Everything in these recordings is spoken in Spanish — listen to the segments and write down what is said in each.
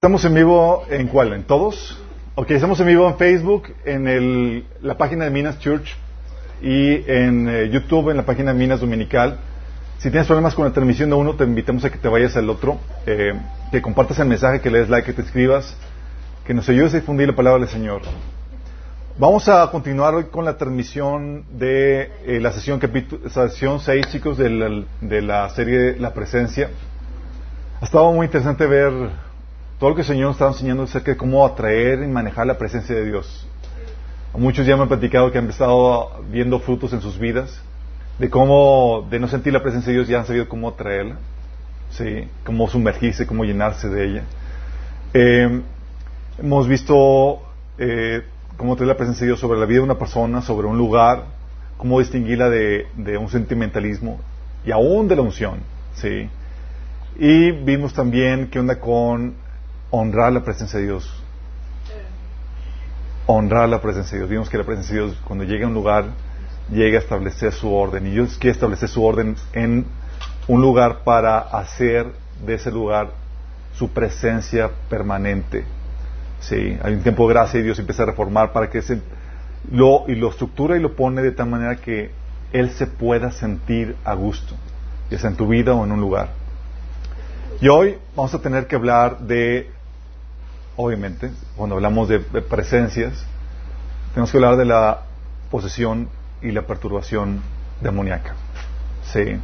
Estamos en vivo en cuál? ¿En todos? Ok, estamos en vivo en Facebook, en el, la página de Minas Church y en eh, YouTube, en la página de Minas Dominical. Si tienes problemas con la transmisión de uno, te invitamos a que te vayas al otro, eh, que compartas el mensaje, que le des like, que te escribas, que nos ayudes a difundir la palabra del Señor. Vamos a continuar hoy con la transmisión de eh, la sesión, sesión 6, chicos, de la, de la serie La Presencia. Ha estado muy interesante ver todo lo que el Señor nos está enseñando acerca de cómo atraer y manejar la presencia de Dios. Muchos ya me han platicado que han estado viendo frutos en sus vidas, de cómo, de no sentir la presencia de Dios, ya han sabido cómo atraerla, ¿sí? cómo sumergirse, cómo llenarse de ella. Eh, hemos visto eh, cómo traer la presencia de Dios sobre la vida de una persona, sobre un lugar, cómo distinguirla de, de un sentimentalismo y aún de la unción. ¿sí? Y vimos también qué onda con honrar la presencia de Dios. Honrar la presencia de Dios. Vimos que la presencia de Dios, cuando llega a un lugar, llega a establecer su orden. Y Dios quiere establecer su orden en un lugar para hacer de ese lugar su presencia permanente. Sí, hay un tiempo de gracia y Dios empieza a reformar para que ese lo y lo estructura y lo pone de tal manera que él se pueda sentir a gusto, ya sea en tu vida o en un lugar. Y hoy vamos a tener que hablar de obviamente, cuando hablamos de, presencias, tenemos que hablar de la posesión y la perturbación demoníaca. Sí.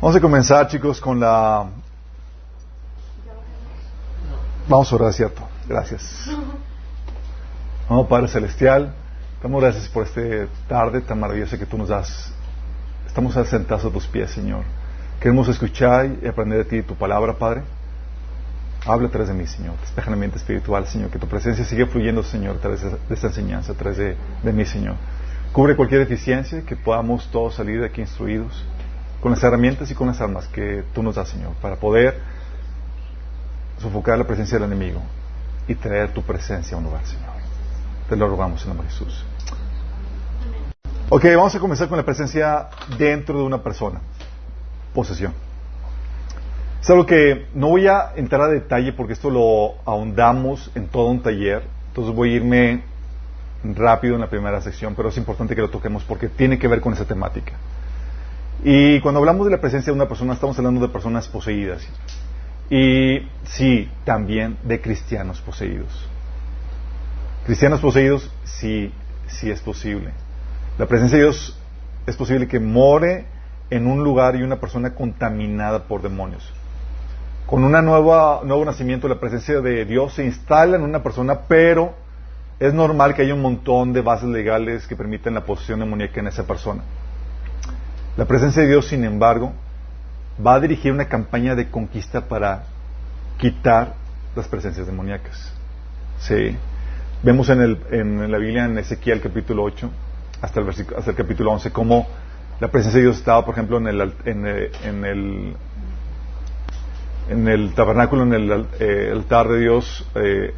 Vamos a comenzar, chicos, con la. Vamos a orar, ¿cierto? Gracias. Vamos, Padre Celestial, damos gracias por esta tarde tan maravillosa que tú nos das. Estamos sentados a tus pies, Señor. Queremos escuchar y aprender de ti tu palabra, Padre. Habla a través de mí, Señor. Despeja la mente espiritual, Señor. Que tu presencia siga fluyendo, Señor, a través de, esta enseñanza, a través de, de mí, Señor. Cubre cualquier deficiencia, que podamos todos salir de aquí instruidos con las herramientas y con las armas que tú nos das, Señor, para poder sofocar la presencia del enemigo y traer tu presencia a un lugar, Señor. Te lo rogamos en nombre de Jesús. Ok, vamos a comenzar con la presencia dentro de una persona. Posesión. Es que no voy a entrar a detalle porque esto lo ahondamos en todo un taller. Entonces voy a irme rápido en la primera sección, pero es importante que lo toquemos porque tiene que ver con esa temática. Y cuando hablamos de la presencia de una persona, estamos hablando de personas poseídas. Y sí, también de cristianos poseídos. Cristianos poseídos, sí, sí es posible. La presencia de Dios es posible que more en un lugar y una persona contaminada por demonios con un nuevo nacimiento, la presencia de Dios se instala en una persona, pero es normal que haya un montón de bases legales que permiten la posesión demoníaca en esa persona. La presencia de Dios, sin embargo, va a dirigir una campaña de conquista para quitar las presencias demoníacas. Sí. Vemos en, el, en la Biblia, en Ezequiel capítulo 8, hasta el, hasta el capítulo 11, cómo la presencia de Dios estaba, por ejemplo, en el, en el en el tabernáculo, en el eh, altar de Dios, eh,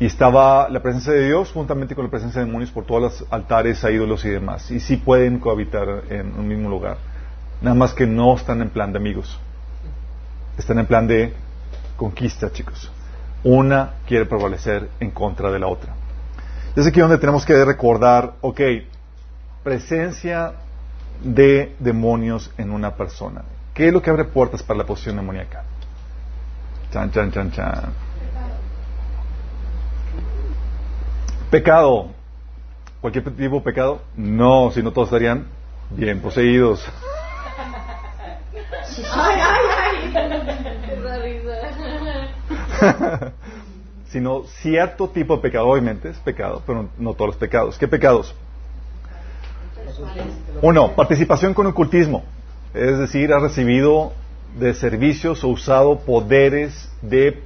y estaba la presencia de Dios juntamente con la presencia de demonios por todos los altares a ídolos y demás. Y sí pueden cohabitar en un mismo lugar. Nada más que no están en plan de amigos. Están en plan de conquista, chicos. Una quiere prevalecer en contra de la otra. Es aquí donde tenemos que recordar, ok, presencia de demonios en una persona. ¿Qué es lo que abre puertas para la posición demoníaca? Chan, chan, chan, chan. Pecado. ¿Cualquier tipo de pecado? No, si no todos estarían bien poseídos. Ay, ay, ay. sino cierto tipo de pecado, obviamente es pecado, pero no todos los pecados. ¿Qué pecados? Uno, participación con ocultismo es decir, ha recibido de servicios o usado poderes de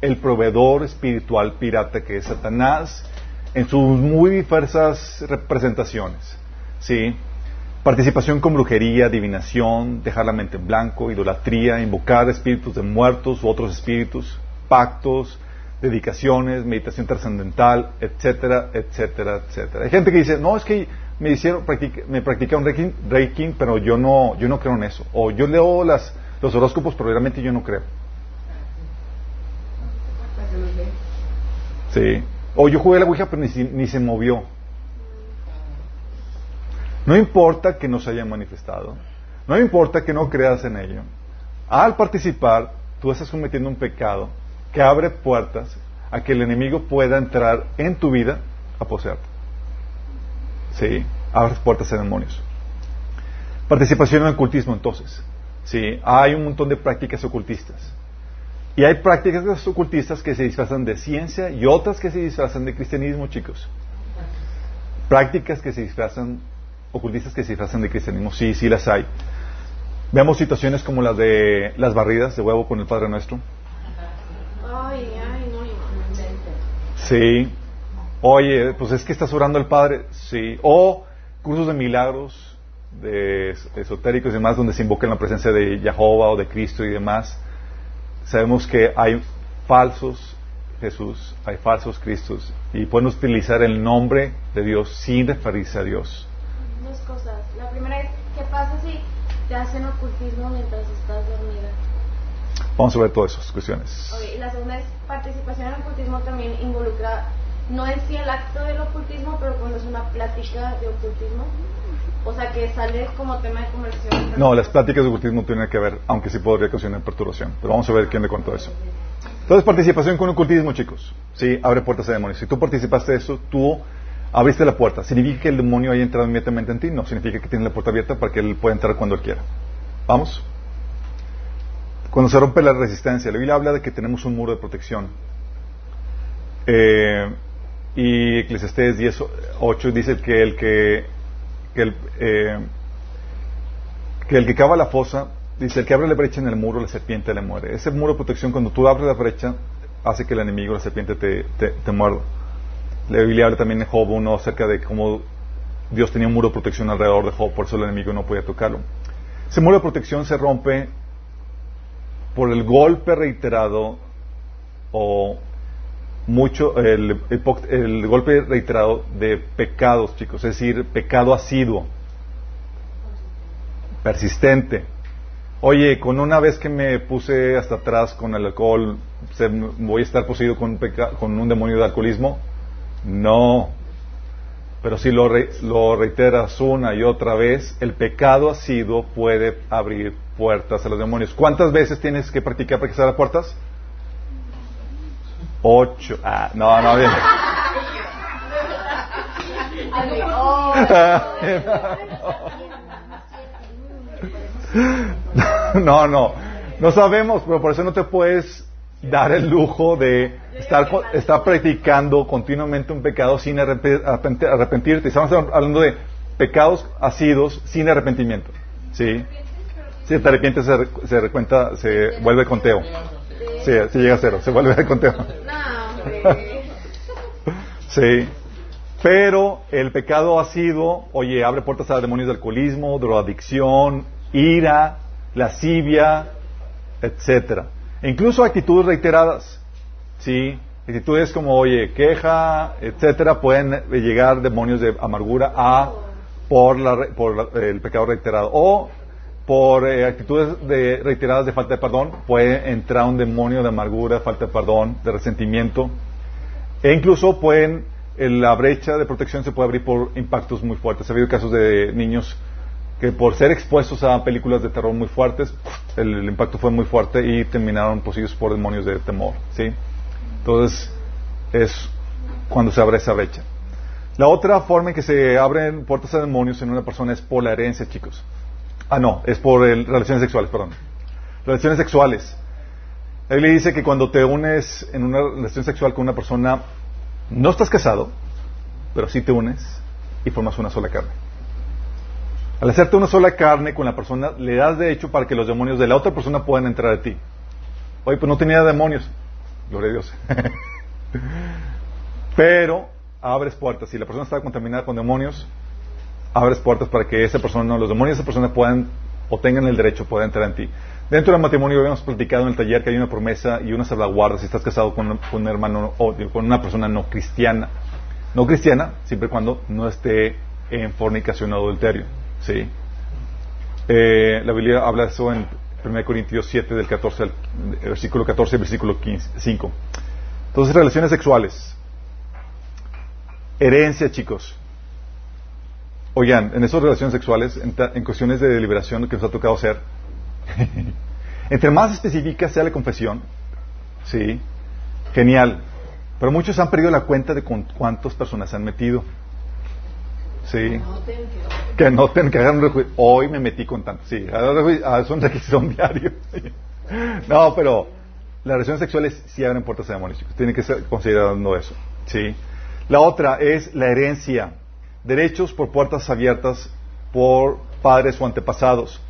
el proveedor espiritual pirata que es Satanás en sus muy diversas representaciones. ¿sí? Participación con brujería, adivinación, dejar la mente en blanco, idolatría, invocar espíritus de muertos u otros espíritus, pactos, dedicaciones, meditación trascendental, etcétera, etcétera, etcétera. Hay gente que dice, no, es que me hicieron practica, me practicaron reiki, reiki, pero yo no, yo no creo en eso. O yo leo las, los horóscopos, pero realmente yo no creo. Sí. O yo jugué la Ouija, pero ni, ni se movió. No importa que no se haya manifestado. No importa que no creas en ello. Al participar, tú estás cometiendo un pecado que abre puertas a que el enemigo pueda entrar en tu vida a poseerte. Sí, abre puertas a demonios. Participación en el ocultismo, entonces. Sí, hay un montón de prácticas ocultistas. Y hay prácticas ocultistas que se disfrazan de ciencia y otras que se disfrazan de cristianismo, chicos. Prácticas que se disfrazan, ocultistas que se disfrazan de cristianismo, sí, sí las hay. Veamos situaciones como las de las barridas de huevo con el Padre Nuestro. Sí. Oye, pues es que estás orando al Padre. Sí. O cursos de milagros, de esotéricos y demás, donde se invoca la presencia de Jehová o de Cristo y demás. Sabemos que hay falsos Jesús, hay falsos Cristos, y pueden utilizar el nombre de Dios sin referirse a Dios. Dos cosas. La primera es, ¿qué pasa si te hacen ocultismo mientras estás dormida? Vamos a ver todas esas cuestiones. Y la segunda es, participación en ocultismo también involucra, no en sí el acto del ocultismo, pero cuando es una plática de ocultismo. O sea, que sale como tema de conversión. No, las pláticas de ocultismo tienen que ver, aunque sí podría ocasionar perturbación. Pero vamos a ver quién le contó eso. Entonces, participación con ocultismo, chicos. Sí, abre puertas a demonios. Si tú participaste de eso, tú abriste la puerta. ¿Significa que el demonio haya entrado inmediatamente en ti? No, significa que tienes la puerta abierta para que él pueda entrar cuando él quiera. ¿Vamos? Cuando se rompe la resistencia, la Biblia habla de que tenemos un muro de protección. Eh, y Eclesiastés 10, 8 dice que el que que el, eh, que el que cava la fosa, dice, el que abre la brecha en el muro, la serpiente le muere. Ese muro de protección, cuando tú abres la brecha, hace que el enemigo, la serpiente, te, te, muerda. La Biblia habla también en Job 1 acerca de cómo Dios tenía un muro de protección alrededor de Job, por eso el enemigo no podía tocarlo. Ese muro de protección se rompe por el golpe reiterado o mucho el, golpe reiterado de pecados, chicos, es decir, pecado asiduo, persistente. Oye, con una vez que me puse hasta atrás con el alcohol, ¿voy a estar poseído con un, con un demonio de alcoholismo? No. Pero si lo, lo reiteras una y otra vez, el pecado asiduo puede abrir puertas a los demonios. ¿Cuántas veces tienes que practicar para que se abran puertas? Ocho. Ah, no, no, bien. No, no. No sabemos, pero por eso no te puedes dar el lujo de estar, estar practicando continuamente un pecado sin arrepentirte. Estamos hablando de pecados asidos sin arrepentimiento. ¿Sí? Si te arrepientes, se, se, cuenta, se vuelve conteo. Sí, si llega a cero, se vuelve a conteo. sí. Pero el pecado ha sido, oye, abre puertas a demonios de alcoholismo, drogadicción, ira, lascivia, etcétera. E incluso actitudes reiteradas. Sí, actitudes como, oye, queja, etcétera, pueden llegar demonios de amargura a por, la, por el pecado reiterado. O por eh, actitudes de, reiteradas de falta de perdón, puede entrar un demonio de amargura, falta de perdón, de resentimiento. E incluso pueden, la brecha de protección se puede abrir por impactos muy fuertes. Ha habido casos de niños que por ser expuestos a películas de terror muy fuertes, el, impacto fue muy fuerte y terminaron poseídos por demonios de temor. ¿sí? Entonces, es cuando se abre esa brecha. La otra forma en que se abren puertas a demonios en una persona es por la herencia, chicos. Ah, no, es por relaciones sexuales, perdón. Relaciones sexuales. Él le dice que cuando te unes en una relación sexual con una persona, no estás casado, pero sí te unes y formas una sola carne. Al hacerte una sola carne con la persona, le das de hecho para que los demonios de la otra persona puedan entrar a ti. Oye, pues no tenía demonios. Gloria a Dios. pero abres puertas. Si la persona está contaminada con demonios, abres puertas para que esa persona, los demonios de esa persona puedan o tengan el derecho, puedan entrar en ti. Dentro del matrimonio habíamos platicado en el taller que hay una promesa y una salvaguarda si estás casado con, un hermano o con una persona no cristiana. No cristiana, siempre y cuando no esté en fornicación o adulterio. ¿sí? Eh, la Biblia habla de eso en 1 Corintios 7, del 14 versículo 14 versículo 5. Entonces, relaciones sexuales. Herencia, chicos. Oigan, en esas relaciones sexuales, en, cuestiones de deliberación que nos ha tocado hacer, entre más específica sea la confesión, sí, genial. Pero muchos han perdido la cuenta de con cuántas personas se han metido. Sí. Que noten que hagan un Hoy me metí con tanto. Sí, es un requisito diario. no, pero las relaciones sexuales sí abren puertas a demonios. Tienen que ser considerando eso. Sí. La otra es la herencia. Derechos por puertas abiertas por padres o antepasados.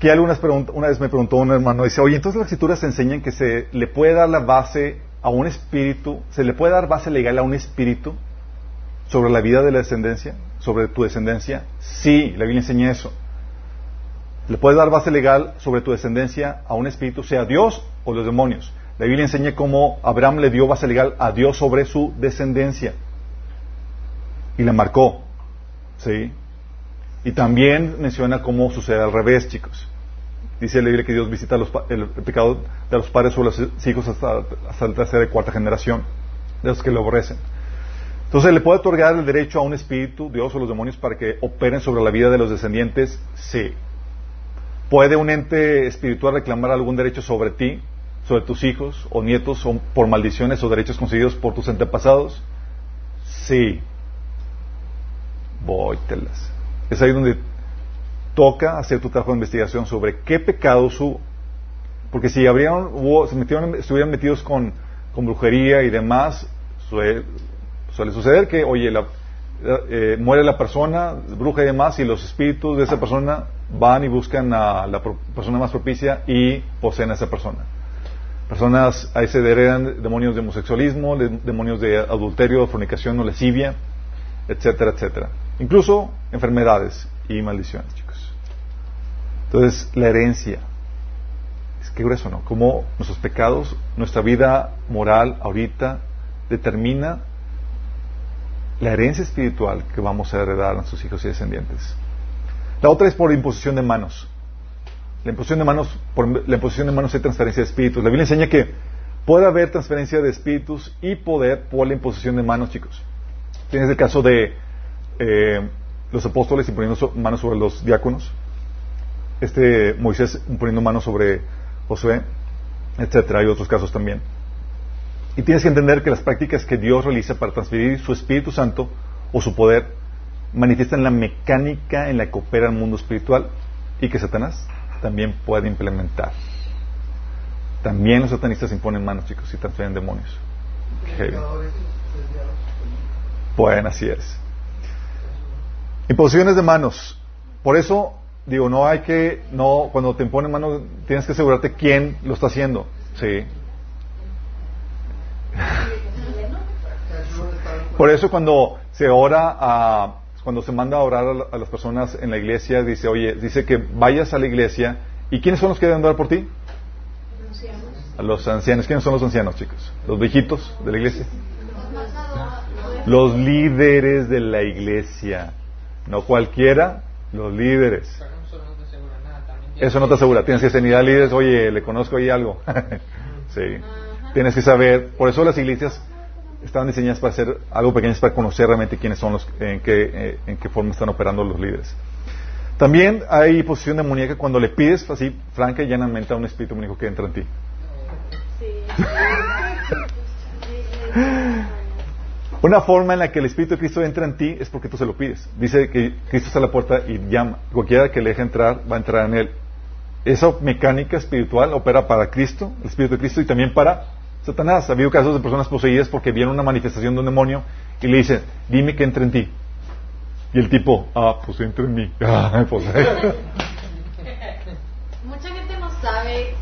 Que algunas una vez me preguntó un hermano, dice, oye, entonces las escrituras enseñan que se le puede dar la base a un espíritu, se le puede dar base legal a un espíritu sobre la vida de la descendencia, sobre tu descendencia. Sí, la Biblia enseña eso. Le puede dar base legal sobre tu descendencia a un espíritu, sea Dios o los demonios. La Biblia enseña cómo Abraham le dio base legal a Dios sobre su descendencia. Y la marcó. ¿Sí? Y también menciona cómo sucede al revés, chicos. Dice la Biblia que Dios visita el, pecado de los padres sobre los hijos hasta, hasta la tercera y cuarta generación, de los que lo aborrecen. Entonces, ¿le puede otorgar el derecho a un espíritu, Dios o los demonios, para que operen sobre la vida de los descendientes? Sí. ¿Puede un ente espiritual reclamar algún derecho sobre ti, sobre tus hijos o nietos, o por maldiciones o derechos conseguidos por tus antepasados? Sí. Vóytelas. Es ahí donde toca hacer tu trabajo de investigación sobre qué pecado su porque si habrían, se metieron, estuvieran metidos con, con brujería y demás, suele, suele suceder que, oye, la, eh, muere la persona, bruja y demás, y los espíritus de esa persona van y buscan a la persona más propicia y poseen a esa persona. Personas ahí se heredan demonios de homosexualismo, demonios de adulterio, fornicación o lesivia, etcétera, etcétera. Incluso enfermedades y maldiciones, chicos. Entonces, la herencia. Es que grueso, ¿no? Como nuestros pecados, nuestra vida moral ahorita determina la herencia espiritual que vamos a heredar a nuestros hijos y descendientes. La otra es por imposición de manos. La imposición de manos, por la imposición de manos hay transferencia de espíritus. La Biblia enseña que puede haber transferencia de espíritus y poder por la imposición de manos, chicos. Tienes el caso de eh, los apóstoles imponiendo manos sobre los diáconos, este Moisés imponiendo manos sobre Josué, etcétera. Hay otros casos también. Y tienes que entender que las prácticas que Dios realiza para transferir su Espíritu Santo o su poder manifiestan la mecánica en la que opera el mundo espiritual y que Satanás también puede implementar. También los satanistas imponen manos, chicos, y transfieren demonios. Bueno, así es. Imposiciones de manos. Por eso, digo, no hay que, no, cuando te imponen manos, tienes que asegurarte quién lo está haciendo. Sí. Por eso cuando se ora a, cuando se manda a orar a, las personas en la iglesia, dice, oye, dice que vayas a la iglesia, ¿y quiénes son los que deben orar por ti? A los ancianos. ¿Quiénes son los ancianos, chicos? ¿Los viejitos de la iglesia? Los líderes de la iglesia. No cualquiera, los líderes. Eso no te asegura. Tienes que ser a líderes, oye, le conozco ahí algo. sí. Tienes que saber. Por eso las iglesias estaban diseñadas para hacer algo pequeño, para conocer realmente quiénes son los, en qué, eh, en qué forma están operando los líderes. También hay posición demoníaca cuando le pides así, franca y llanamente a un espíritu demoníaco que entra en ti. Una forma en la que el Espíritu de Cristo entra en ti es porque tú se lo pides. Dice que Cristo está a la puerta y llama. Cualquiera que le deje entrar va a entrar en él. Esa mecánica espiritual opera para Cristo, el Espíritu de Cristo, y también para Satanás. Ha habido casos de personas poseídas porque vieron una manifestación de un demonio y le dicen, dime que entre en ti. Y el tipo, ah, pues entra en mí. Ah, pues, eh. Mucha gente no sabe.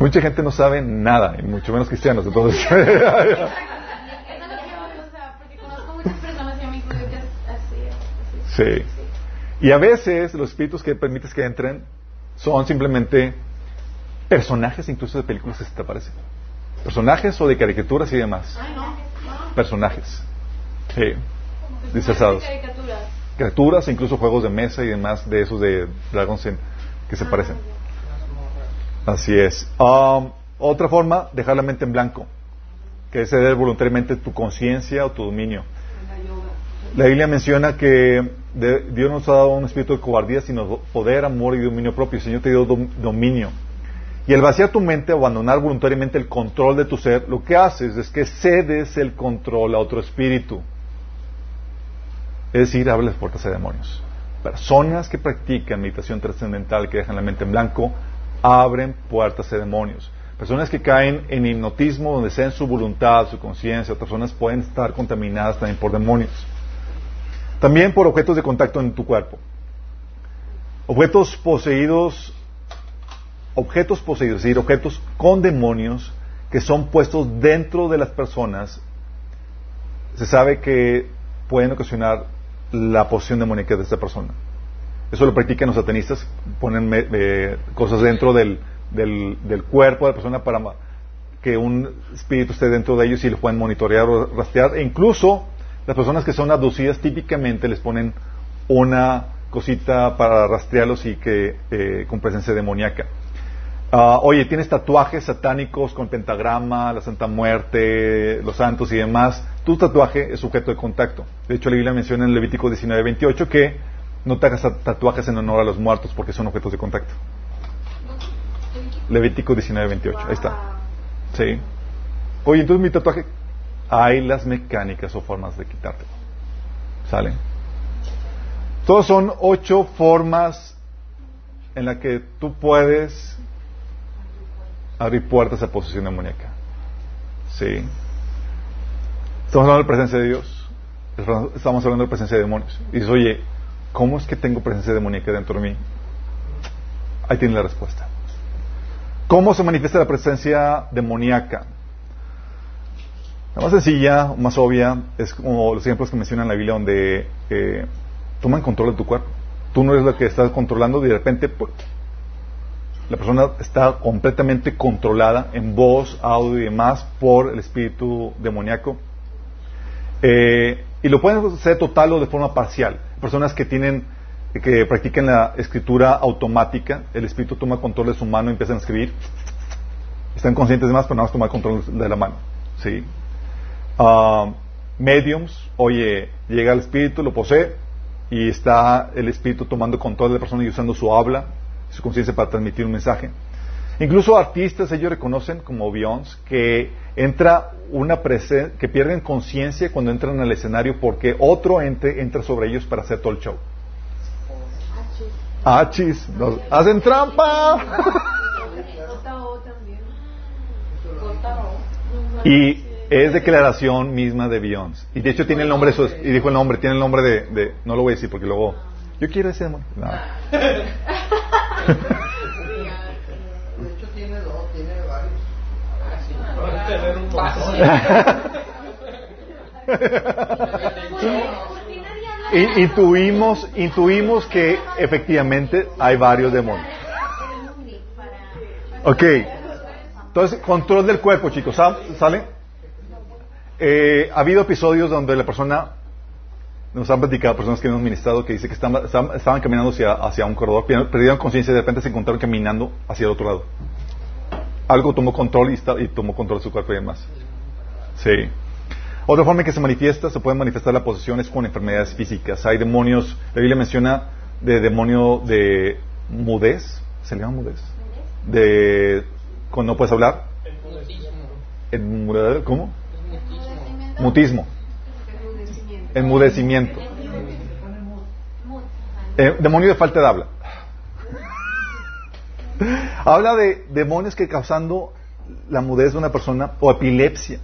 Mucha gente no sabe nada, y mucho menos cristianos, entonces. Sí. Y a veces los espíritus que permites que entren son simplemente personajes incluso de películas que se te aparecen. Personajes o de caricaturas y demás. Personajes. Sí. Disfrazados. Caricaturas, incluso juegos de mesa y demás de esos de Dragon's que se ah, parecen. Así es. Um, otra forma, dejar la mente en blanco. que es ceder voluntariamente tu conciencia o tu dominio. La Biblia menciona que Dios nos ha dado un espíritu de cobardía, sino poder, amor y dominio propio. El Señor te dio dominio. Y al vaciar tu mente, abandonar voluntariamente el control de tu ser, lo que haces es que cedes el control a otro espíritu. Es decir, abre las puertas a demonios. Personas que practican meditación trascendental, que dejan la mente en blanco, abren puertas a demonios. Personas que caen en hipnotismo, donde sea en su voluntad, su conciencia, otras personas pueden estar contaminadas también por demonios. También por objetos de contacto en tu cuerpo. Objetos poseídos, objetos poseídos, es decir, objetos con demonios que son puestos dentro de las personas, se sabe que pueden ocasionar la posesión demoníaca de esta persona. Eso lo practican los satanistas, ponen eh, cosas dentro del, del, cuerpo de la persona para que un espíritu esté dentro de ellos y lo pueden monitorear o rastrear. E incluso las personas que son abducidas típicamente les ponen una cosita para rastrearlos y que eh, con presencia demoníaca. Ah, oye, tienes tatuajes satánicos con pentagrama, la Santa Muerte, los santos y demás. Tu tatuaje es sujeto de contacto. De hecho, la Biblia menciona en Levítico 19:28 que no te hagas tatuajes en honor a los muertos porque son objetos de contacto. Levítico 19:28. Ahí está. Sí. Oye, entonces mi tatuaje. Hay las mecánicas o formas de quitártelo. ¿Sale? Todos son ocho formas en las que tú puedes abrir puertas a posesión demoníaca. Sí. Estamos hablando de la presencia de Dios. Estamos hablando de la presencia de demonios. Y dices, oye, ¿cómo es que tengo presencia demoníaca dentro de mí? Ahí tiene la respuesta. ¿Cómo se manifiesta la presencia demoníaca? La más sencilla, más obvia, es como los ejemplos que menciona en la Biblia donde eh, toman control de tu cuerpo. Tú no eres la que estás controlando y de repente pues, la persona está completamente controlada en voz, audio y demás por el espíritu demoníaco. Eh, y lo pueden hacer total o de forma parcial. Personas que tienen, que practican la escritura automática, el espíritu toma control de su mano y empiezan a escribir. Están conscientes de más, pero nada más tomar control de la mano. ¿sí? Uh, mediums, oye, llega el espíritu, lo posee, y está el espíritu tomando control de la persona y usando su habla, su conciencia para transmitir un mensaje. Incluso artistas, ellos reconocen como Beyoncé que entra una que pierden conciencia cuando entran al escenario porque otro ente entra sobre ellos para hacer todo el show. Achis, nos hacen trampa. y es declaración misma de Beyoncé. Y de hecho tiene el nombre, y dijo el nombre, tiene el nombre de, no lo voy a decir porque luego, yo quiero ese amor. No. intuimos, intuimos que efectivamente hay varios demonios. Ok. Entonces, control del cuerpo, chicos. ¿Sale? Eh, ha habido episodios donde la persona, nos han platicado personas que hemos ministrado, que dice que estaban, estaban caminando hacia, hacia, un corredor, perdieron conciencia y de repente se encontraron caminando hacia el otro lado algo tomó control y, tomó control de su cuerpo y demás. Sí. Otra forma en que se manifiesta, se pueden manifestar las posesiones con enfermedades físicas. Hay demonios, la Biblia menciona de demonio de mudez, ¿se le llama mudez? De cuando no puedes hablar. El ¿Cómo? Mutismo. Enmudecimiento. Eh, demonio de falta de habla. Habla de demonios que causando la mudez de una persona o epilepsia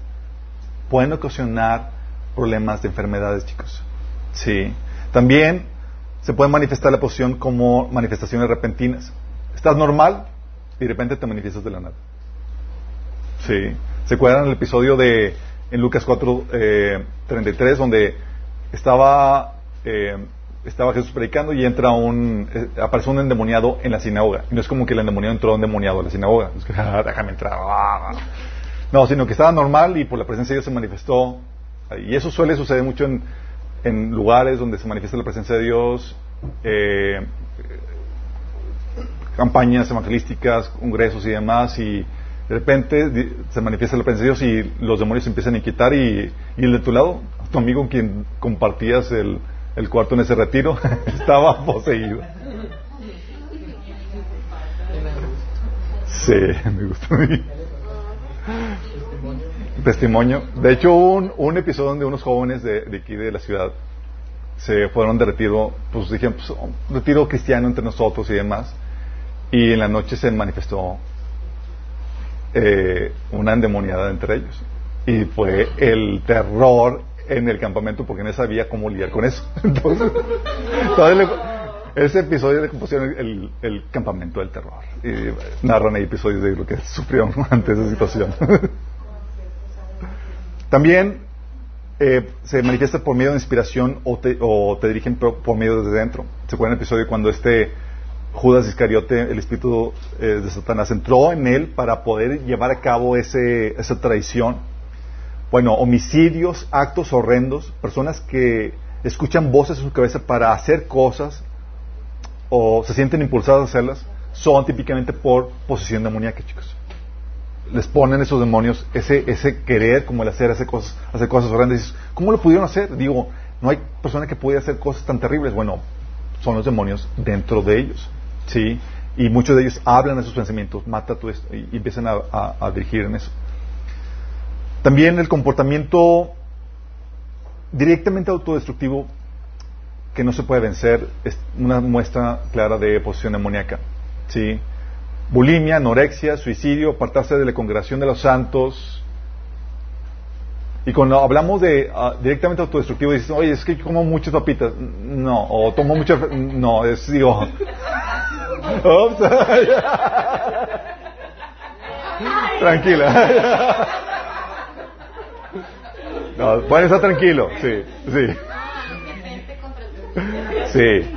pueden ocasionar problemas de enfermedades, chicos. Sí. También se puede manifestar la posición como manifestaciones repentinas. Estás normal y de repente te manifiestas de la nada. Sí. ¿Se acuerdan el episodio de en Lucas 4, eh, 33 donde estaba eh, estaba Jesús predicando y entra un, eh, aparece un endemoniado en la sinagoga. Y no es como que el endemoniado entró endemoniado a la sinagoga. Ah, déjame entrar. Ah. No, sino que estaba normal y por la presencia de Dios se manifestó. Y eso suele suceder mucho en, en lugares donde se manifiesta la presencia de Dios, eh, campañas evangelísticas, congresos y demás. Y De repente se manifiesta la presencia de Dios y los demonios se empiezan a quitar y, y el de tu lado, tu amigo con quien compartías el, el cuarto en ese retiro, estaba poseído. Sí, me gusta Testimonio. De hecho, un, un episodio donde unos jóvenes de, de, aquí de la ciudad se fueron de retiro, pues dijeron, pues, un retiro cristiano entre nosotros y demás. Y en la noche se manifestó eh, una endemoniada entre ellos. Y fue el terror en el campamento porque no sabía cómo lidiar con eso. Entonces, ese episodio le compusieron el, el, campamento del terror. Y narran ahí episodios de lo que sufrieron ante esa situación. También eh, se manifiesta por medio de inspiración o te, o te dirigen por, por, medio dentro. ¿Se acuerdan el episodio cuando este Judas Iscariote, el espíritu eh, de Satanás, entró en él para poder llevar a cabo ese, esa traición? Bueno, homicidios, actos horrendos, personas que escuchan voces en su cabeza para hacer cosas o se sienten impulsadas a hacerlas, son típicamente por posesión demoníaca, chicos. Les ponen esos demonios ese, ese querer como el hacer, hacer cosas, hacer cosas horrendas. ¿Cómo lo pudieron hacer? Digo, no hay persona que pueda hacer cosas tan terribles. Bueno, son los demonios dentro de ellos, ¿sí? Y muchos de ellos hablan de sus pensamientos, mata tú esto, y, y empiezan a, a, a dirigir en eso. También el comportamiento directamente autodestructivo que no se puede vencer es una muestra clara de posesión demoníaca. ¿sí? Bulimia, anorexia, suicidio, apartarse de la congregación de los santos. Y cuando hablamos de uh, directamente autodestructivo, dices, oye, es que como muchas papitas. No, o tomo muchas. No, es, digo. Tranquila. no, pueden estar tranquilo, sí, sí. Sí,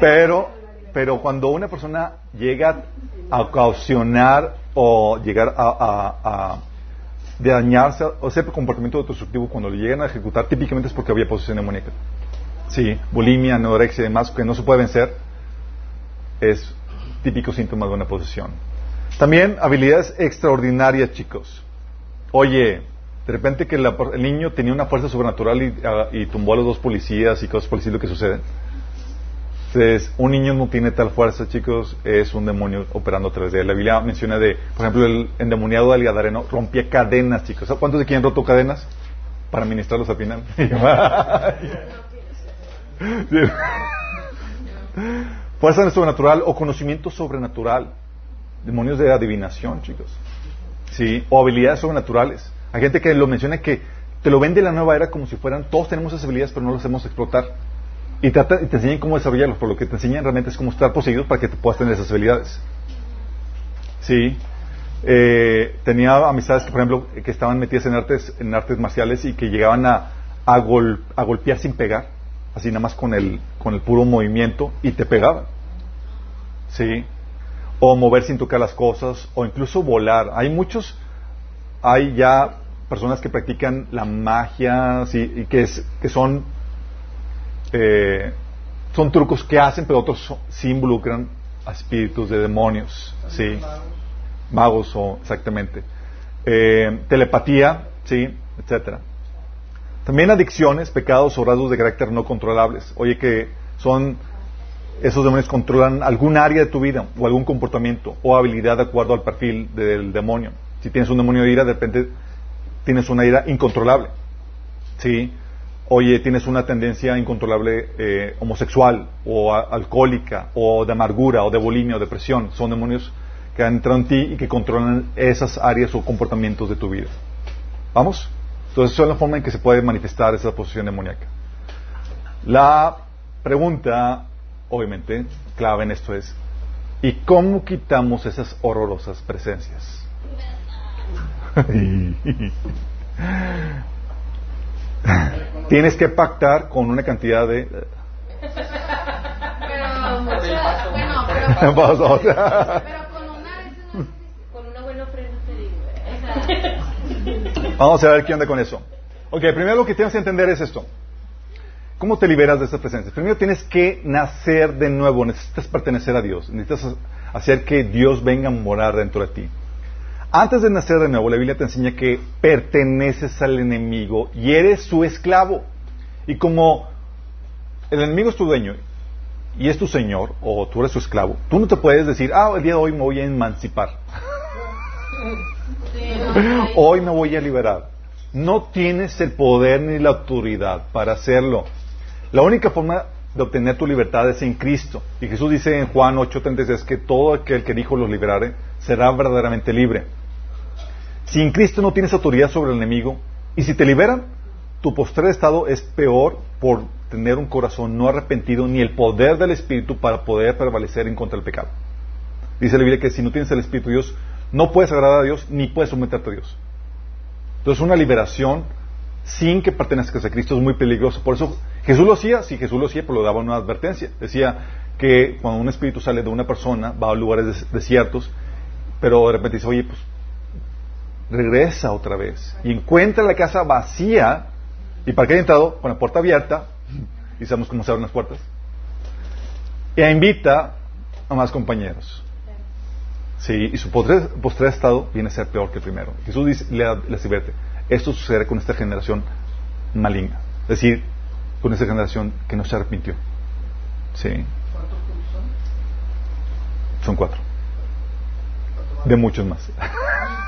pero, pero cuando una persona llega a ocasionar o llegar a, a, a dañarse, o ese comportamiento autodestructivo, cuando lo llegan a ejecutar, típicamente es porque había posesión demoníaca. Sí, bulimia, anorexia y demás, que no se puede vencer, es típico síntoma de una posesión. También habilidades extraordinarias, chicos. Oye, de repente que el niño tenía una fuerza sobrenatural y, uh, y, tumbó a los dos policías y cosas por el estilo que suceden. Entonces, un niño no tiene tal fuerza, chicos, es un demonio operando a través de él. La Biblia menciona de, por ejemplo, el endemoniado del Gadareno rompía cadenas, chicos. ¿Cuántos de aquí han roto cadenas? Para ministrarlos al final. fuerza sobrenatural o conocimiento sobrenatural. Demonios de adivinación, chicos. Sí, o habilidades sobrenaturales. Hay gente que lo menciona que te lo vende la nueva era como si fueran, todos tenemos esas habilidades, pero no las hacemos explotar. Y, y te enseñan cómo desarrollarlos, por lo que te enseñan realmente es cómo estar poseídos para que te puedas tener esas habilidades. Sí. Eh, tenía amistades que, por ejemplo, que estaban metidas en artes, en artes marciales y que llegaban a, a, gol, a golpear sin pegar, así nada más con el, con el puro movimiento, y te pegaban. Sí. O mover sin tocar las cosas, o incluso volar. Hay muchos, hay ya personas que practican la magia, sí, y que, es, que son, eh, son trucos que hacen, pero otros son, sí involucran a espíritus de demonios, sí, magos o exactamente, eh, telepatía, sí, etcétera. También adicciones, pecados o rasgos de carácter no controlables. Oye, que son esos demonios controlan algún área de tu vida o algún comportamiento o habilidad de acuerdo al perfil del demonio. Si tienes un demonio de ira, de repente tienes una ira incontrolable. ¿Sí? Oye, tienes una tendencia incontrolable eh, homosexual o alcohólica o de amargura o de bulimia o depresión. Son demonios que han entrado en ti y que controlan esas áreas o comportamientos de tu vida. ¿Vamos? Entonces, esa es la forma en que se puede manifestar esa posición demoníaca. La pregunta, obviamente, clave en esto es, ¿y cómo quitamos esas horrorosas presencias? Tienes que pactar con una cantidad de... Pero, bueno, pero, pero, con una, con una buena ofrenda te digo. Vamos a ver qué onda con eso. Ok, primero lo que tienes que entender es esto. ¿Cómo te liberas de estas presencias? Primero tienes que nacer de nuevo, necesitas pertenecer a Dios, necesitas hacer que Dios venga a morar dentro de ti. Antes de nacer de nuevo, la Biblia te enseña que perteneces al enemigo y eres su esclavo. Y como el enemigo es tu dueño y es tu señor, o tú eres su esclavo, tú no te puedes decir, ah, el día de hoy me voy a emancipar. hoy me voy a liberar. No tienes el poder ni la autoridad para hacerlo. La única forma de obtener tu libertad es en Cristo. Y Jesús dice en Juan 8:36 que todo aquel que dijo los liberare será verdaderamente libre. Si en Cristo no tienes autoridad sobre el enemigo, y si te liberan, tu postrer estado es peor por tener un corazón no arrepentido ni el poder del Espíritu para poder prevalecer en contra del pecado. Dice la Biblia que si no tienes el Espíritu de Dios, no puedes agradar a Dios ni puedes someterte a Dios. Entonces una liberación sin que pertenezcas a Cristo es muy peligroso. Por eso Jesús lo hacía, si Jesús lo hacía, pero lo daba una advertencia. Decía que cuando un espíritu sale de una persona, va a lugares desiertos, pero de repente dice, oye, pues regresa otra vez y encuentra la casa vacía y para que haya entrado con la puerta abierta, y sabemos cómo se abren las puertas, e invita a más compañeros. Sí, y su postre, estado viene a ser peor que el primero. Jesús dice, le, le advierte, esto sucede con esta generación maligna. Es decir, con esta generación que no se arrepintió. Sí. ¿Cuántos son? Son cuatro. De muchos más.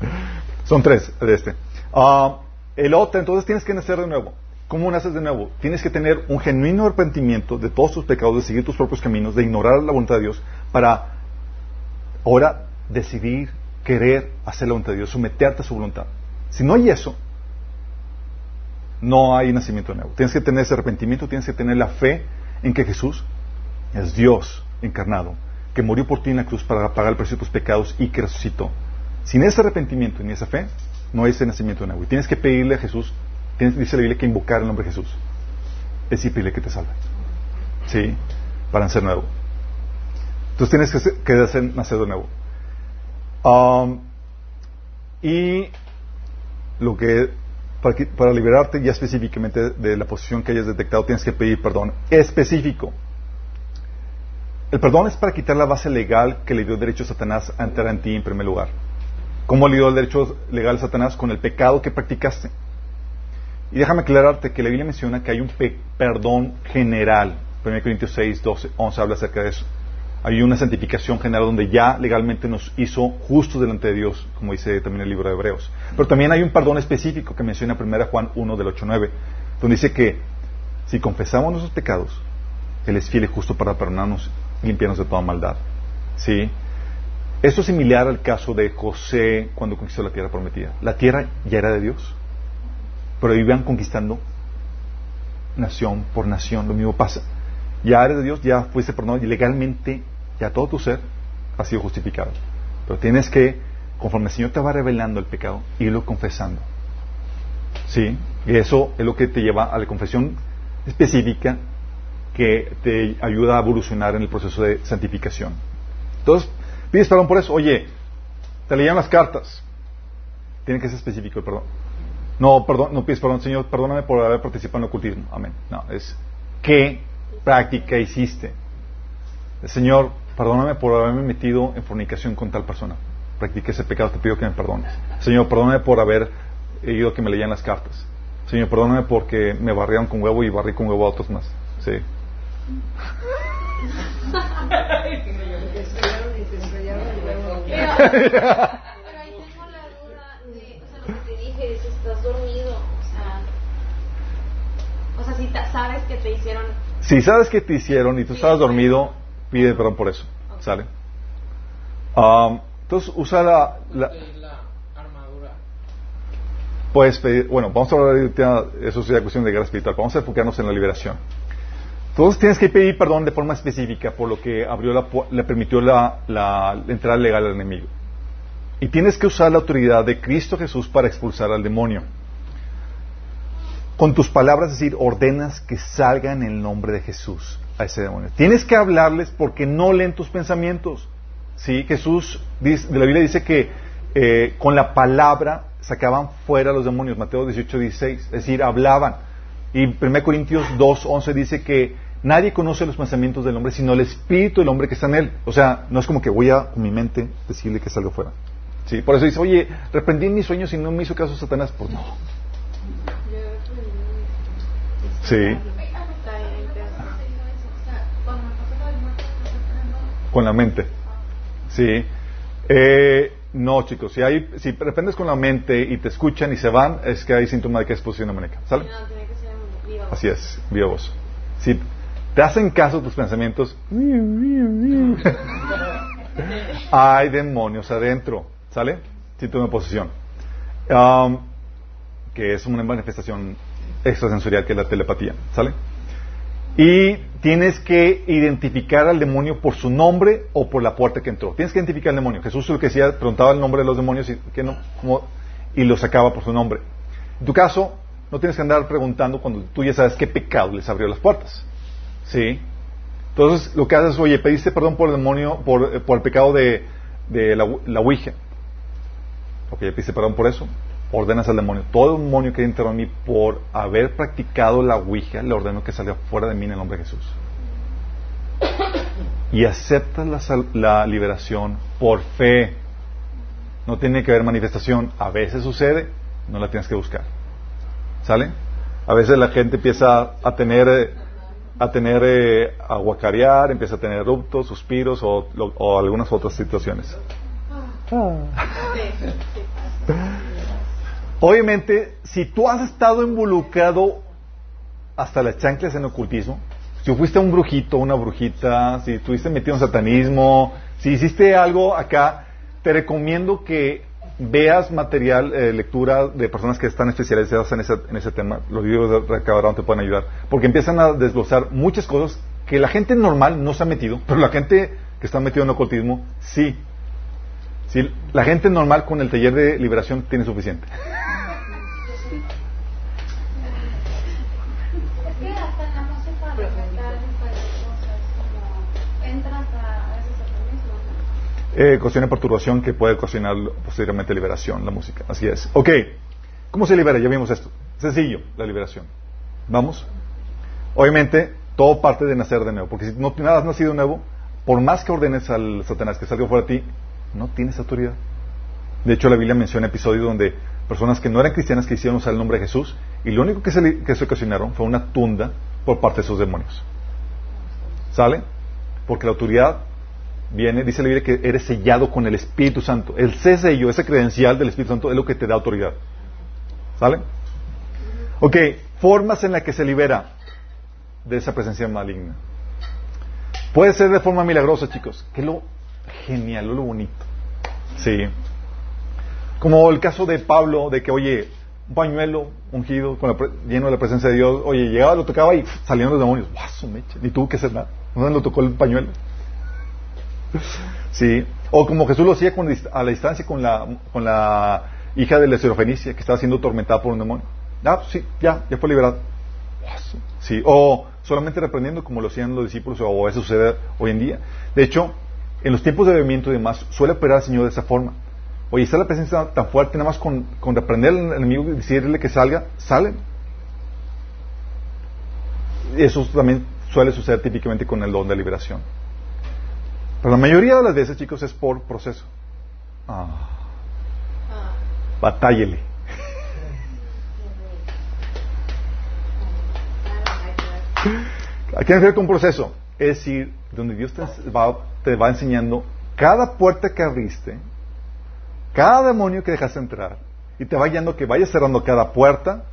son tres de este. Ah, el otro, entonces tienes que nacer de nuevo. ¿Cómo naces de nuevo? Tienes que tener un genuino arrepentimiento de todos tus pecados, de seguir tus propios caminos, de ignorar la voluntad de Dios, para ahora decidir, querer hacer la voluntad de Dios, someterte a su voluntad. Si no hay eso, no hay nacimiento nuevo. Tienes que tener ese arrepentimiento, tienes que tener la fe en que Jesús es Dios encarnado, que murió por ti en la cruz para pagar el precio de tus pecados y que resucitó. Sin ese arrepentimiento y esa fe, no hay ese nacimiento nuevo. Y tienes que pedirle a Jesús, tienes, dice la Biblia, que invocar el nombre de Jesús. Es decir, pedirle que te salve. ¿Sí? Para nacer nuevo. Entonces tienes que, que hacer, nacer de nuevo. Um, y lo que para, liberarte ya específicamente de la posición que hayas detectado tienes que pedir perdón específico. El perdón es para quitar la base legal que le dio derecho a Satanás a entrar en ti en primer lugar. ¿Cómo le dio el derecho legal a Satanás? Con el pecado que practicaste. Y déjame aclararte que la Biblia menciona que hay un perdón general. 1 Corintios 6, 12, 11 habla acerca de eso hay una santificación general donde ya legalmente nos hizo justos delante de Dios, como dice también el libro de Hebreos. Pero también hay un perdón específico que menciona 1 Juan 1 del 8 9, donde dice que si confesamos nuestros pecados, Él es fiel y justo para perdonarnos y limpiarnos de toda maldad. ¿Sí? Esto es similar al caso de José cuando conquistó la tierra prometida. La tierra ya era de Dios, pero iban conquistando nación por nación. Lo mismo pasa. Ya eres de Dios, ya fuiste perdonado y legalmente ya todo tu ser ha sido justificado. Pero tienes que, conforme el Señor te va revelando el pecado, irlo confesando. ¿Sí? Y eso es lo que te lleva a la confesión específica que te ayuda a evolucionar en el proceso de santificación. Entonces, pides perdón por eso. Oye, te leían las cartas. Tiene que ser específico el perdón. No, perdón, no pides perdón, Señor, perdóname por haber participado en el ocultismo. Amén. No, es qué práctica hiciste. Señor, perdóname por haberme metido en fornicación con tal persona. Practiqué ese pecado, te pido que me perdones. Señor, perdóname por haber ido que me leían las cartas. Señor, perdóname porque me barrieron con huevo y barrí con huevo a otros más. Sí. Pero, ahí tengo la duda de, o sea, lo que te dije, si estás dormido, o sea, o sea, si sabes que te hicieron... Si sabes que te hicieron y tú estabas dormido, pide perdón por eso. ¿Sale? Um, entonces, usa la, la, armadura. Puedes pedir, bueno, vamos a hablar de eso sería cuestión de guerra espiritual. Vamos a enfocarnos en la liberación. Entonces tienes que pedir perdón de forma específica por lo que abrió la, le permitió la, la entrada legal al enemigo. Y tienes que usar la autoridad de Cristo Jesús para expulsar al demonio. Con tus palabras, es decir, ordenas que salga en el nombre de Jesús a ese demonio. Tienes que hablarles porque no leen tus pensamientos. ¿Sí? Jesús dice, de la Biblia dice que eh, con la palabra sacaban fuera los demonios, Mateo 18, 16, es decir, hablaban. Y 1 Corintios 2, 11 dice que nadie conoce los pensamientos del hombre sino el espíritu del hombre que está en él. O sea, no es como que voy a con mi mente decirle que salga fuera. Sí, por eso dice, oye, reprendí en mis sueños y no me hizo caso Satanás. Pues no. Sí. Con la mente. Sí. Eh, no, chicos, si, hay, si reprendes con la mente y te escuchan y se van, es que hay síntoma de que es posición demoníaca. ¿Sale? Así es, viva voz. Si te hacen caso tus pensamientos, hay demonios adentro. ¿Sale? Síntoma de posesión. Um, que es una manifestación extrasensorial que es la telepatía. ¿Sale? Y tienes que identificar al demonio por su nombre o por la puerta que entró. Tienes que identificar al demonio. Jesús lo que decía, preguntaba el nombre de los demonios y, que no, y los sacaba por su nombre. En tu caso, no tienes que andar preguntando cuando tú ya sabes qué pecado les abrió las puertas. ¿Sí? Entonces, lo que haces es, oye, pediste perdón por el demonio, por, eh, el pecado de, la, la Ouija. Ok, pediste perdón por eso ordenas al demonio. Todo demonio que entró en mí por haber practicado la Ouija, le ordeno que salga fuera de mí en el nombre de Jesús. Y aceptas la, la liberación por fe. No tiene que haber manifestación. A veces sucede, no la tienes que buscar. ¿Sale? A veces la gente empieza a tener, a tener, eh, a guacarear, empieza a tener ruptos, suspiros o, o algunas otras situaciones. Ah. Obviamente, si tú has estado involucrado hasta las chanclas en ocultismo, si fuiste un brujito, una brujita, si estuviste metido en satanismo, si hiciste algo acá, te recomiendo que veas material, eh, lectura de personas que están especializadas en ese, en ese tema. Los libros de te pueden ayudar. Porque empiezan a desglosar muchas cosas que la gente normal no se ha metido, pero la gente que está metida en ocultismo sí. sí. La gente normal con el taller de liberación tiene suficiente. Eh, perturbación que puede cocinar posteriormente liberación, la música. Así es. Ok, ¿cómo se libera? Ya vimos esto. Sencillo, la liberación. ¿Vamos? Obviamente, todo parte de nacer de nuevo, porque si no nada has nacido nuevo, por más que ordenes al Satanás que salga fuera de ti, no tienes autoridad. De hecho, la Biblia menciona episodios donde personas que no eran cristianas que hicieron usar el nombre de Jesús y lo único que se, que se ocasionaron fue una tunda por parte de esos demonios. ¿Sale? Porque la autoridad viene, dice la Biblia que eres sellado con el Espíritu Santo. El sello, ese credencial del Espíritu Santo es lo que te da autoridad. ¿Sale? Ok, formas en las que se libera de esa presencia maligna. Puede ser de forma milagrosa, chicos. Que lo genial, lo bonito. Sí. Como el caso de Pablo, de que, oye, un pañuelo ungido, con lleno de la presencia de Dios, oye, llegaba, lo tocaba y salían los demonios. Ni tuvo que hacer nada. No lo tocó el pañuelo. Sí. O como Jesús lo hacía a la distancia con la, con la hija de la Serofenicia que estaba siendo tormentada por un demonio. Ah, pues sí, ya, ya fue liberado. Sí. O solamente reprendiendo como lo hacían los discípulos o eso sucede hoy en día. De hecho, en los tiempos de bebimiento y demás, suele operar el Señor de esa forma. Oye, está la presencia tan fuerte, nada más con, con reprender al enemigo y decirle que salga, salen. Eso también suele suceder típicamente con el don de liberación. Pero la mayoría de las veces, chicos, es por proceso. Ah. Batállele. ¿A qué me con proceso? Es decir, donde Dios te va, te va enseñando cada puerta que abriste, cada demonio que dejaste entrar, y te va guiando que vayas cerrando cada puerta,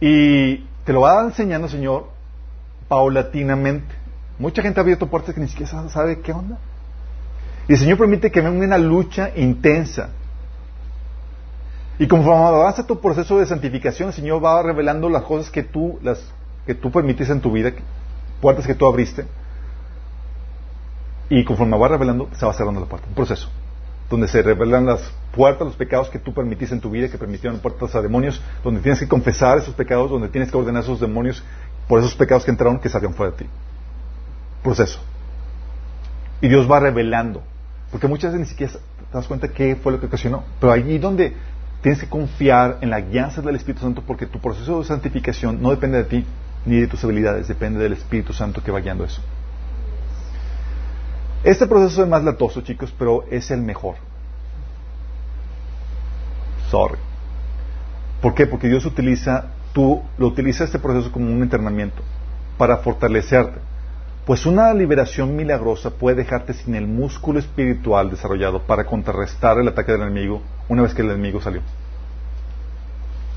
y te lo va enseñando, Señor, paulatinamente. Mucha gente ha abierto puertas que ni siquiera sabe qué onda. Y el Señor permite que venga una lucha intensa. Y conforme avanza tu proceso de santificación, el Señor va revelando las cosas que tú, las, que tú permitiste en tu vida, puertas que tú abriste. Y conforme va revelando, se va cerrando la puerta. Un proceso. Donde se revelan las puertas, los pecados que tú permitiste en tu vida, que permitieron puertas a demonios, donde tienes que confesar esos pecados, donde tienes que ordenar esos demonios por esos pecados que entraron, que salgan fuera de ti proceso. Y Dios va revelando. Porque muchas veces ni siquiera te das cuenta qué fue lo que ocasionó. Pero allí donde tienes que confiar en la guianza del Espíritu Santo porque tu proceso de santificación no depende de ti ni de tus habilidades, depende del Espíritu Santo que va guiando eso. Este proceso es más latoso, chicos, pero es el mejor. Sorry. ¿Por qué? Porque Dios utiliza, tú lo utiliza este proceso como un entrenamiento para fortalecerte. Pues una liberación milagrosa puede dejarte sin el músculo espiritual desarrollado para contrarrestar el ataque del enemigo una vez que el enemigo salió.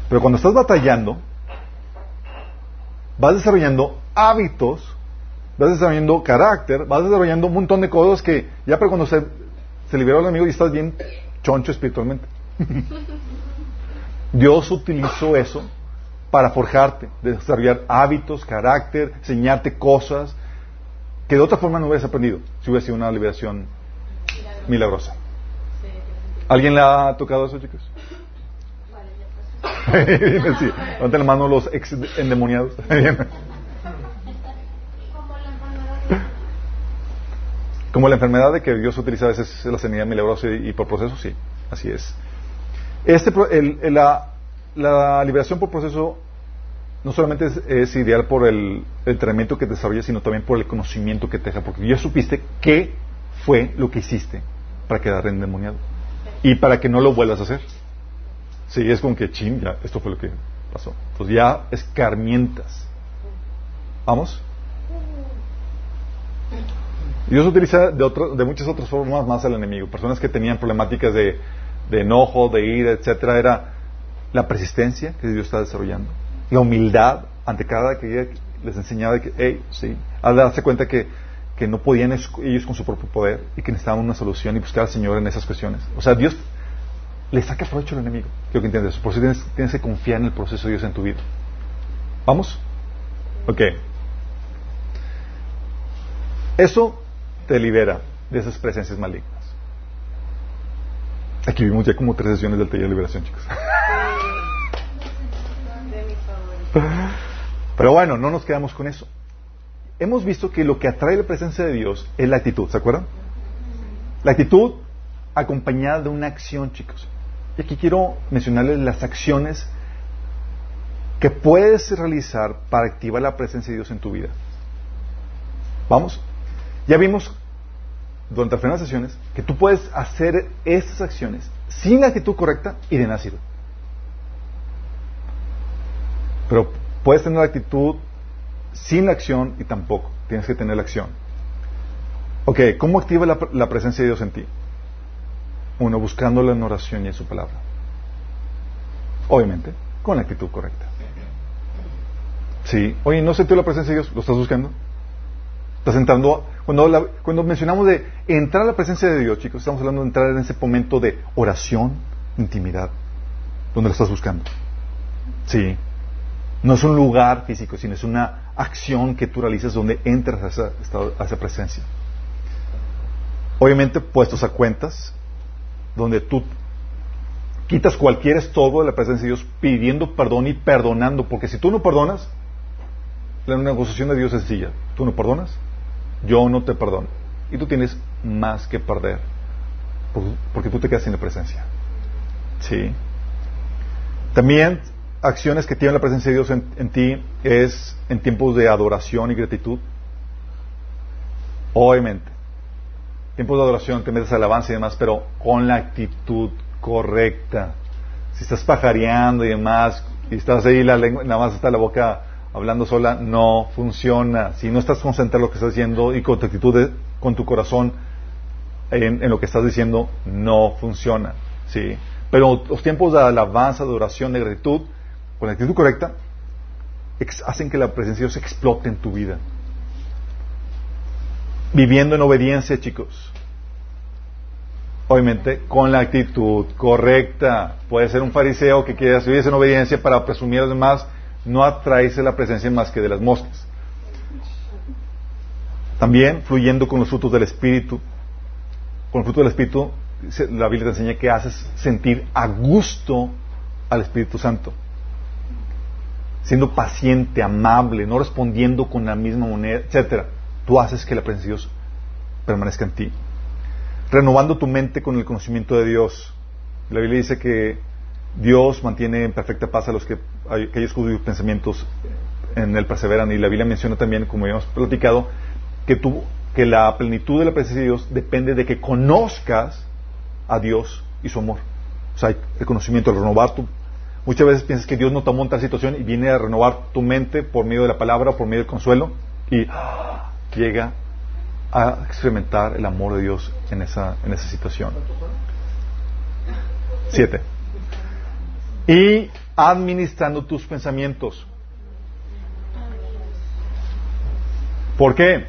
Pero cuando estás batallando, vas desarrollando hábitos, vas desarrollando carácter, vas desarrollando un montón de cosas que ya para cuando se, se liberó el enemigo y estás bien choncho espiritualmente. Dios utilizó eso para forjarte, desarrollar hábitos, carácter, enseñarte cosas que de otra forma no hubieras aprendido si hubiera sido una liberación milagrosa. ¿Alguien le ha tocado eso, chicos? sí, levanten la mano los ex endemoniados. Como la enfermedad de que Dios utiliza a veces la sanidad milagrosa y, por proceso, sí, así es. Este, la, la, liberación por proceso no solamente es, ideal por el entrenamiento que desarrollas, sino también por el conocimiento que te deja, porque ya supiste qué fue lo que hiciste para quedar endemoniado y para que no lo vuelvas a hacer. Sí, es como que, ching, ya, esto fue lo que pasó. Entonces ya escarmientas. ¿Vamos? Dios utiliza de, de muchas otras formas más al enemigo. Personas que tenían problemáticas de, enojo, de ira, etcétera, era la persistencia que Dios está desarrollando, la humildad ante cada que les enseñaba que, hey, sí, al darse cuenta que, que no podían ellos con su propio poder y que necesitaban una solución y buscar al Señor en esas cuestiones. O sea, Dios le saca provecho al enemigo. Quiero que entiendas. Por eso tienes, tienes, que confiar en el proceso de Dios en tu vida. ¿Vamos? Ok. Eso te libera de esas presencias malignas. Aquí vimos ya como tres sesiones del taller de liberación, chicos. Pero bueno, no nos quedamos con eso. Hemos visto que lo que atrae la presencia de Dios es la actitud, ¿se acuerdan? La actitud acompañada de una acción, chicos. Y aquí quiero mencionarles las acciones que puedes realizar para activar la presencia de Dios en tu vida. ¿Vamos? Ya vimos durante las primeras sesiones que tú puedes hacer estas acciones sin la actitud correcta y de nacido. Pero puedes tener la actitud sin la acción y tampoco. Tienes que tener la acción. Ok, ¿cómo activa la, la presencia de Dios en ti? Uno, buscándola en oración y en su palabra. Obviamente, con la actitud correcta. Sí. Oye, ¿no sentió la presencia de Dios? ¿Lo estás buscando? Estás entrando. Cuando, cuando mencionamos de entrar a la presencia de Dios, chicos, estamos hablando de entrar en ese momento de oración, intimidad, donde lo estás buscando. Sí. No es un lugar físico, sino es una acción que tú realizas donde entras a esa, presencia. Obviamente, puestos a cuentas, donde tú quitas cualquier estorbo de la presencia de Dios pidiendo perdón y perdonando, porque si tú no perdonas, la negociación de Dios es sencilla. Tú no perdonas, yo no te perdono. Y tú tienes más que perder, porque tú te quedas sin la presencia. ¿Sí? También acciones que tienen la presencia de Dios en, ti es en tiempos de adoración y gratitud. Obviamente tiempos de adoración, te metes alabanza y demás, pero con la actitud correcta. Si estás pajareando y demás, y estás ahí, la lengua, nada más está la boca hablando sola, no funciona. Si no estás concentrado en lo que estás haciendo y con tu actitud, con tu corazón en, en, lo que estás diciendo, no funciona. ¿sí? Pero los tiempos de alabanza, de adoración, de gratitud, con la actitud correcta, hacen que la presencia de Dios explote en tu vida viviendo en obediencia, chicos. Obviamente, con la actitud correcta. Puede ser un fariseo que quiera vivir en obediencia para presumir a los demás, no atraerse la presencia más que de las moscas. También fluyendo con los frutos del Espíritu. Con el fruto del Espíritu, la Biblia te enseña que haces sentir a gusto al Espíritu Santo. Siendo paciente, amable, no respondiendo con la misma moneda, etcétera tú haces que la presencia de Dios permanezca en ti. Renovando tu mente con el conocimiento de Dios. La Biblia dice que Dios mantiene en perfecta paz a los que aquellos cuyos pensamientos en él perseveran. Y la Biblia menciona también, como habíamos platicado, que, tú, que la plenitud de la presencia de Dios depende de que conozcas a Dios y su amor. O sea, el conocimiento, el renovar tu... Muchas veces piensas que Dios no tomó en tal situación y viene a renovar tu mente por medio de la palabra, por medio del consuelo, y llega a experimentar el amor de Dios en esa, en esa situación. Siete. Y administrando tus pensamientos. ¿Por qué?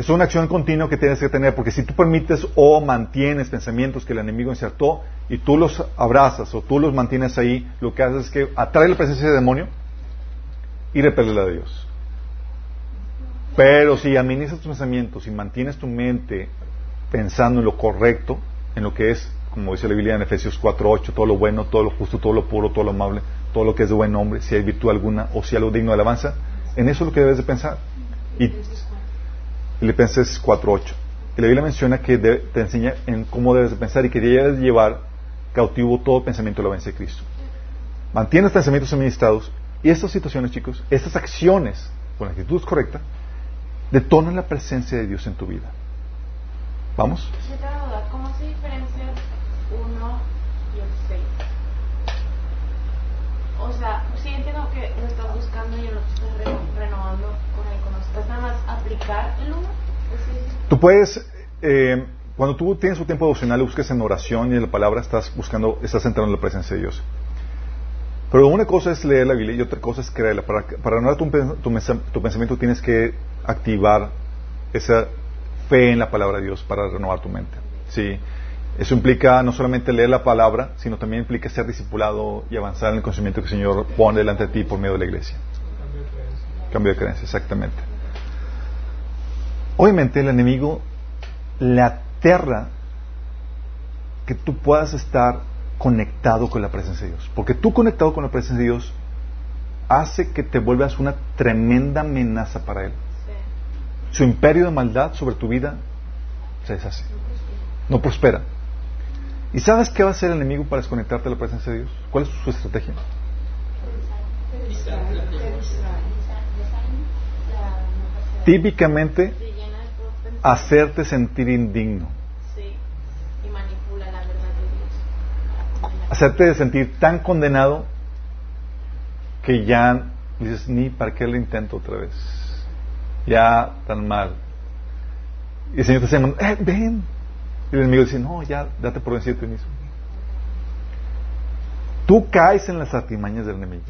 Es una acción continua que tienes que tener, porque si tú permites o mantienes pensamientos que el enemigo insertó y tú los abrazas o tú los mantienes ahí, lo que haces es que atrae la presencia del demonio y repele la de Dios. Pero si administras tus pensamientos y mantienes tu mente pensando en lo correcto, en lo que es, como dice la Biblia en Efesios 4.8, todo lo bueno, todo lo justo, todo lo puro, todo lo amable, todo lo que es de buen nombre, si hay virtud alguna o si hay algo digno de alabanza, en eso es lo que debes de pensar. Y Filipenses 4.8. Y la Biblia menciona que te enseña en cómo debes de pensar y que debes llevar cautivo todo pensamiento de la vencer de Cristo. Mantienes pensamientos administrados y estas situaciones, chicos, estas acciones con la actitud correcta, detonan la presencia de Dios en tu vida. ¿Vamos? ¿Cómo se y? O sea, sí entiendo que lo estás buscando y lo estás renovando con el conocimiento. ¿Estás nada más aplicar el uno? Tú puedes, eh, cuando tú tienes un tiempo devocional, busques en oración y en la palabra, estás buscando, estás entrando en la presencia de Dios. Pero una cosa es leer la Biblia y otra cosa es creerla. Para, para renovar tu, tu, pensamiento tienes que activar esa fe en la palabra de Dios para renovar tu mente. ¿sí? Eso implica no solamente leer la palabra, sino también implica ser discipulado y avanzar en el conocimiento que el Señor pone delante de ti por medio de la iglesia. Cambio de creencia. Cambio de creencia, exactamente. Obviamente el enemigo le aterra que tú puedas estar conectado con la presencia de Dios. Porque tú conectado con la presencia de Dios hace que te vuelvas una tremenda amenaza para Él. Su imperio de maldad sobre tu vida se deshace. No prospera. ¿Y sabes qué va a hacer el enemigo para desconectarte de la presencia de Dios? ¿Cuál es su estrategia? Típicamente hacerte sentir indigno. Hacerte sentir tan condenado que ya dices, ni para qué lo intento otra vez. Ya tan mal. Y el Señor te dice, eh, ven. Y el enemigo dice, no, ya, date por vencido tú mismo. Tú caes en las artimañas del enemigo.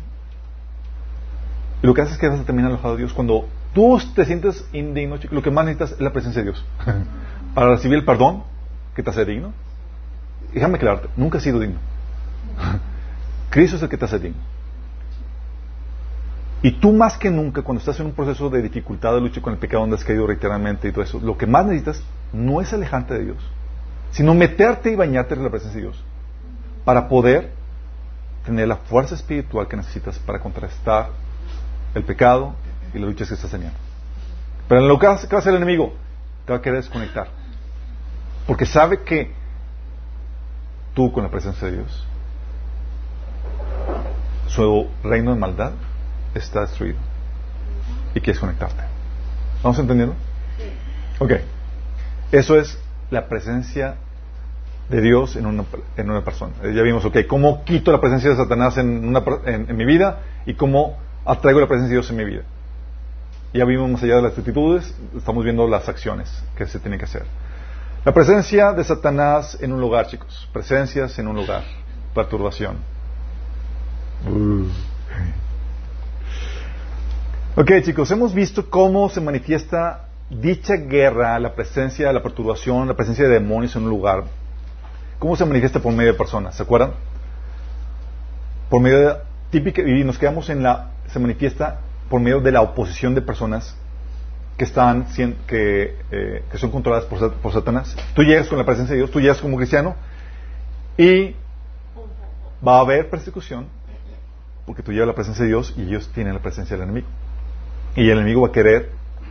Y lo que haces es que vas a terminar alojado de Dios. Cuando tú te sientes indigno, lo que más necesitas es la presencia de Dios. Para recibir el perdón que te hace digno. Déjame aclararte, nunca has sido digno. Cristo es el que te hace digno. Y tú más que nunca, cuando estás en un proceso de dificultad, de lucha con el pecado donde has caído reiteradamente y todo eso, lo que más necesitas no es alejante de Dios, sino meterte y bañarte en la presencia de Dios para poder tener la fuerza espiritual que necesitas para contrastar el pecado y las luchas que estás teniendo. Pero en lo que hacer el enemigo, te va a querer desconectar. Porque sabe que tú con la presencia de Dios, su reino de maldad está destruido. Y quieres conectarte. ¿Vamos entendiendo? Ok. Eso es la presencia de Dios en una, en una persona. Ya vimos, ok, cómo quito la presencia de Satanás en, una, en mi vida y cómo atraigo la presencia de Dios en mi vida. Ya vimos más allá de las actitudes, estamos viendo las acciones que se tienen que hacer. La presencia de Satanás en un lugar, chicos. Presencias en un lugar. Perturbación. Uh. Ok, chicos, hemos visto cómo se manifiesta dicha guerra, la presencia, la perturbación, la presencia de demonios en un lugar. ¿Cómo se manifiesta por medio de personas? ¿Se acuerdan? Por medio de típica, y nos quedamos en la se manifiesta por medio de la oposición de personas que están que, eh, que son controladas por, por, Satanás. Tú llegas con la presencia de Dios, tú llegas como cristiano y va a haber persecución porque tú llevas la presencia de Dios y ellos tienen la presencia del enemigo. Y el enemigo va a querer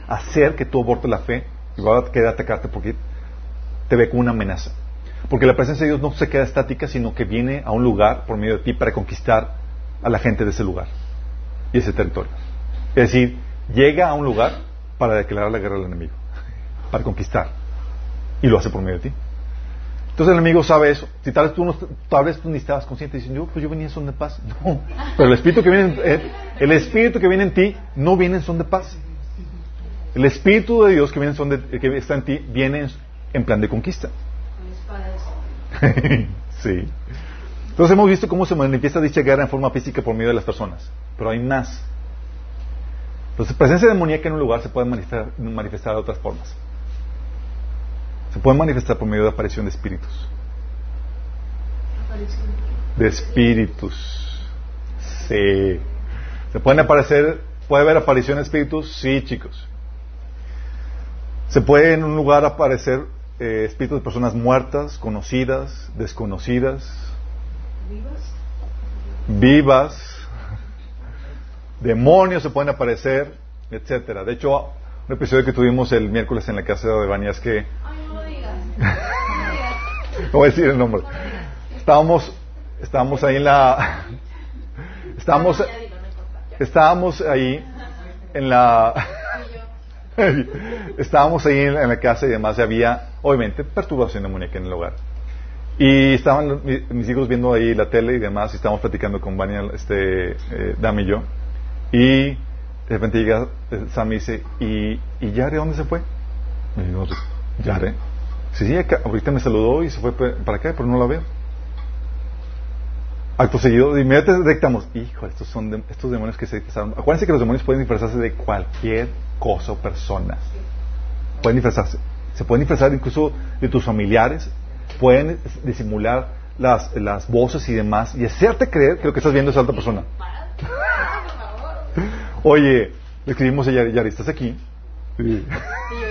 hacer que tú abortes la fe y va a querer atacarte porque te ve como una amenaza. Porque la presencia de Dios no se queda estática, sino que viene a un lugar por medio de ti para conquistar a la gente de ese lugar y ese territorio. Es decir, llega a un lugar para declarar la guerra al enemigo, para conquistar. Y lo hace por medio de ti. Entonces el enemigo sabe eso. Si tal vez tú, no, tal vez tú ni estabas consciente diciendo, yo, pues yo venía en son de paz. No. Pero el espíritu que viene, en, el espíritu que viene en ti no viene en son de paz. El espíritu de Dios que viene en son que está en ti viene en, plan de conquista. sí. Entonces hemos visto cómo se manifiesta dicha guerra en forma física por medio de las personas. Pero hay más. Entonces, presencia demoníaca en un lugar se puede manifestar, manifestar de otras formas. Se puede manifestar por medio de aparición de espíritus. De espíritus. Sí. ¿Se pueden aparecer, puede haber aparición de espíritus? Sí, chicos. Se puede en un lugar aparecer eh, espíritus de personas muertas, conocidas, desconocidas, vivas, vivas demonios se pueden aparecer, etcétera. De hecho, un episodio que tuvimos el miércoles en la casa de Bania es que... Ay, no digas. No voy a decir el nombre. Estábamos, estábamos ahí en la... Estábamos, estábamos ahí en la... estábamos ahí en la casa y demás y había, obviamente, perturbación demoníaca en el hogar. Y estaban mis hijos viendo ahí la tele y demás, y estábamos platicando con Vania, este, eh, Dami y yo. Y de repente llega eh, Sam y dice, ¿y, ¿y Yare dónde se fue? Y digo, ¿Yare? Sí, sí, ahorita me saludó y se fue para acá, pero no la veo. Acto seguido, de inmediato detectamos, hijo, estos son estos demonios que se disfrazaron. Acuérdense que los demonios pueden disfrazarse de cualquier cosa o persona. Pueden disfrazarse. Se pueden disfrazar incluso de tus familiares. Pueden disimular las, las voces y demás y hacerte creer que lo que estás viendo es otra persona. Oye, le escribimos a Yari, Yari, ¿estás aquí? Y, yo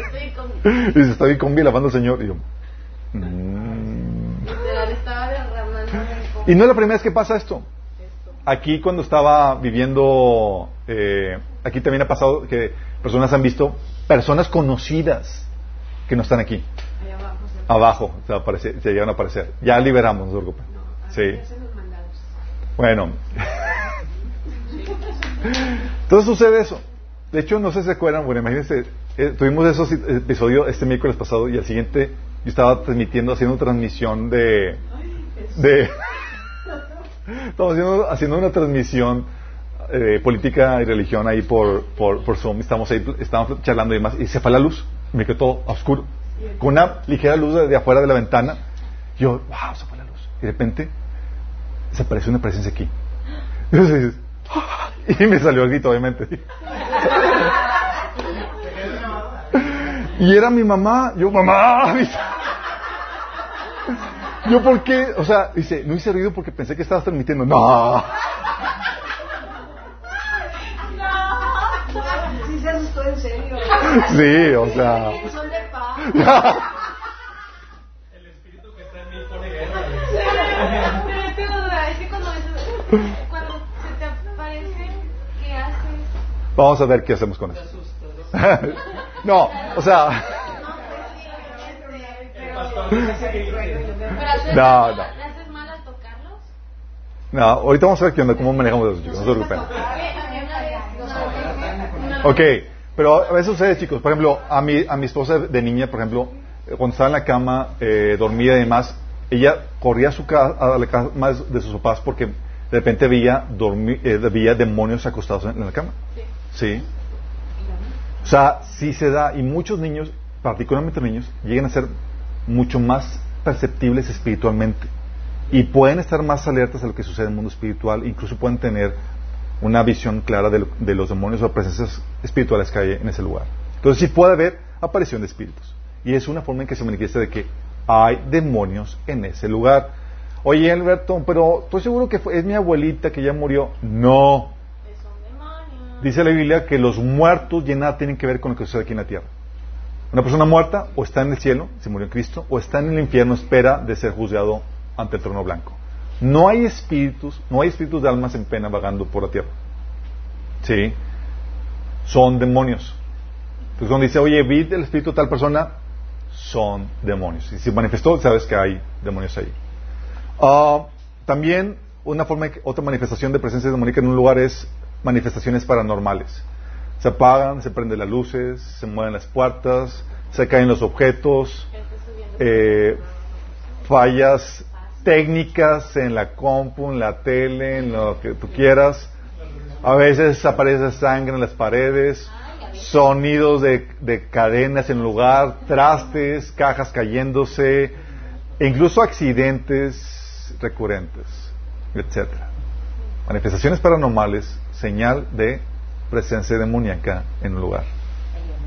estoy con... Y se está ahí con lavando al Señor. Y yo, mm". Y no es la primera vez que pasa esto. Aquí cuando estaba viviendo, eh, aquí también ha pasado que personas han visto personas conocidas que no están aquí. abajo. Abajo se, se, llegan a aparecer. Ya liberamos, no Sí. Bueno. Entonces sucede eso. De hecho, no sé si se acuerdan, bueno, imagínense, eh, tuvimos esos episodios este miércoles pasado y al siguiente yo estaba transmitiendo, haciendo transmisión de... de estamos haciendo, una transmisión de eh, política y religión ahí por, por, por Zoom, estamos ahí, estábamos charlando y demás, y se fue la luz, me quedó todo oscuro, con una ligera luz de, afuera de la ventana, yo, wow, se fue la luz, y de repente se apareció una presencia aquí. Entonces, y me salió el grito, obviamente. y era mi mamá, yo, mamá. Yo, ¿por qué? O sea, dice, no hice ruido porque pensé que estabas transmitiendo. No. Sí, se asustó en serio. Sí, o sea. Son de paz. El espíritu que está en mí pone guerra. Pero es que cuando Vamos a ver qué hacemos con eso. no, o sea. No, no. No, ahorita vamos a ver qué onda, cómo manejamos eso, chicos. No se preocupen. Ok, pero a veces sucede, chicos. Por ejemplo, a mi, a mi esposa de niña, por ejemplo, cuando estaba en la cama, eh, dormía y demás, ella corría a, su casa, a la cama de sus papás porque de repente veía, dormir, eh, veía demonios acostados en la cama. Sí. O sea, sí se da, y muchos niños, particularmente niños, llegan a ser mucho más perceptibles espiritualmente y pueden estar más alertas a lo que sucede en el mundo espiritual, incluso pueden tener una visión clara de, los demonios o presencias espirituales que hay en ese lugar. Entonces sí puede haber aparición de espíritus. Y es una forma en que se manifiesta de que hay demonios en ese lugar. Oye, Alberto, pero estoy seguro que es mi abuelita que ya murió. No, Dice la Biblia que los muertos ya nada tienen que ver con lo que sucede aquí en la tierra. Una persona muerta o está en el cielo, se murió en Cristo, o está en el infierno, espera de ser juzgado ante el trono blanco. No hay espíritus, no hay espíritus de almas en pena vagando por la tierra. ¿Sí? Son demonios. Entonces cuando dice, oye, vi el espíritu de tal persona, son demonios. Y si manifestó, sabes que hay demonios ahí. Ah, también una forma, otra manifestación de presencia demoníaca en un lugar es manifestaciones paranormales. Se apagan, se prenden las luces, se mueven las puertas, se caen los objetos. Eh, fallas técnicas en la compu, en la tele, en lo que tú quieras. A veces aparece sangre en las paredes, sonidos de, de cadenas en lugar, trastes, cajas cayéndose, e incluso accidentes recurrentes, etcétera. Manifestaciones paranormales, señal de presencia demoníaca en un lugar.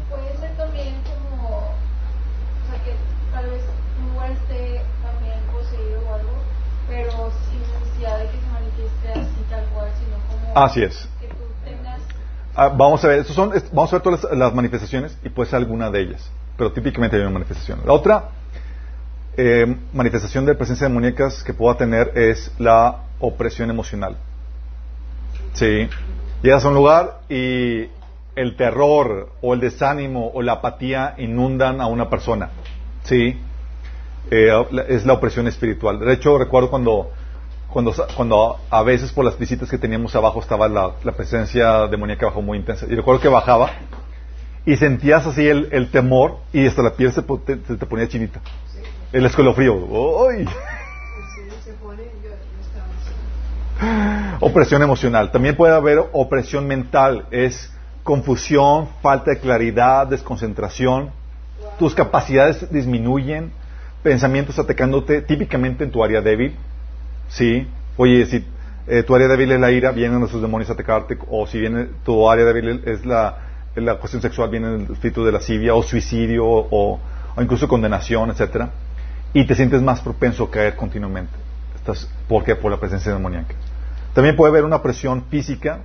Puede ser también como, o sea, que tal vez un lugar esté también poseído o algo, pero sin necesidad de que se manifieste así tal cual, sino como Así es. que tú tengas Ah, vamos a ver, estos son, vamos a ver todas las, las manifestaciones y puede ser alguna de ellas, pero típicamente hay una manifestación. La otra eh, manifestación de presencia demoníacas que pueda tener es la opresión emocional. Sí. Llegas a un lugar y el terror o el desánimo o la apatía inundan a una persona. Sí. Eh, es la opresión espiritual. De hecho, recuerdo cuando, cuando, cuando a veces por las visitas que teníamos abajo estaba la, la presencia demoníaca abajo muy intensa. Y recuerdo que bajaba y sentías así el, el temor y hasta la piel se, te, se te ponía chinita. El escalofrío. ¡Ay! Opresión emocional. También puede haber opresión mental. Es confusión, falta de claridad, desconcentración. Tus capacidades disminuyen. Pensamientos atacándote típicamente en tu área débil. Sí. Oye, si eh, tu área débil es la ira, vienen esos demonios a atacarte. O si viene tu área débil es la, la cuestión sexual, viene el espíritu de lascivia o suicidio o, o incluso condenación, etcétera. Y te sientes más propenso a caer continuamente. Estás, ¿Por qué? Por la presencia demoníaca. También puede haber una presión física,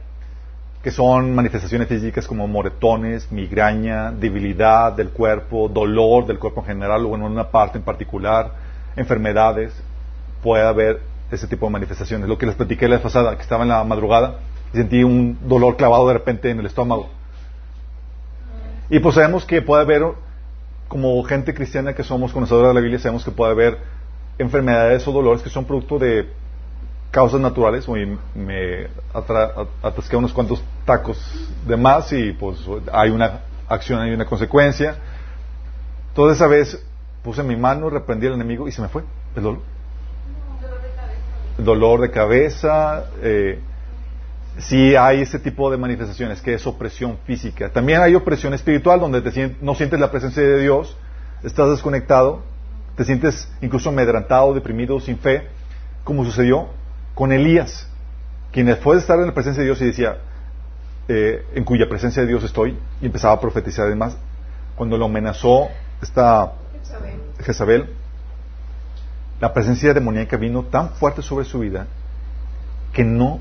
que son manifestaciones físicas como moretones, migraña, debilidad del cuerpo, dolor del cuerpo en general o en una parte en particular, enfermedades. Puede haber ese tipo de manifestaciones. Lo que les platiqué la vez pasada, que estaba en la madrugada y sentí un dolor clavado de repente en el estómago. Y pues sabemos que puede haber, como gente cristiana que somos conocedores de la Biblia, sabemos que puede haber enfermedades o dolores que son producto de causas naturales. Oye, me atra- atasqué unos cuantos tacos de más y pues hay una acción, hay una consecuencia. Toda esa vez puse mi mano, reprendí al enemigo y se me fue el dolor. Dolor de cabeza. Eh, sí hay ese tipo de manifestaciones que es opresión física. También hay opresión espiritual donde te no sientes la presencia de Dios, estás desconectado, te sientes incluso amedrantado, deprimido, sin fe, como sucedió con Elías, quien después de estar en la presencia de Dios y decía, eh, en cuya presencia de Dios estoy, y empezaba a profetizar además, cuando lo amenazó esta Jezabel, la presencia demoníaca vino tan fuerte sobre su vida que no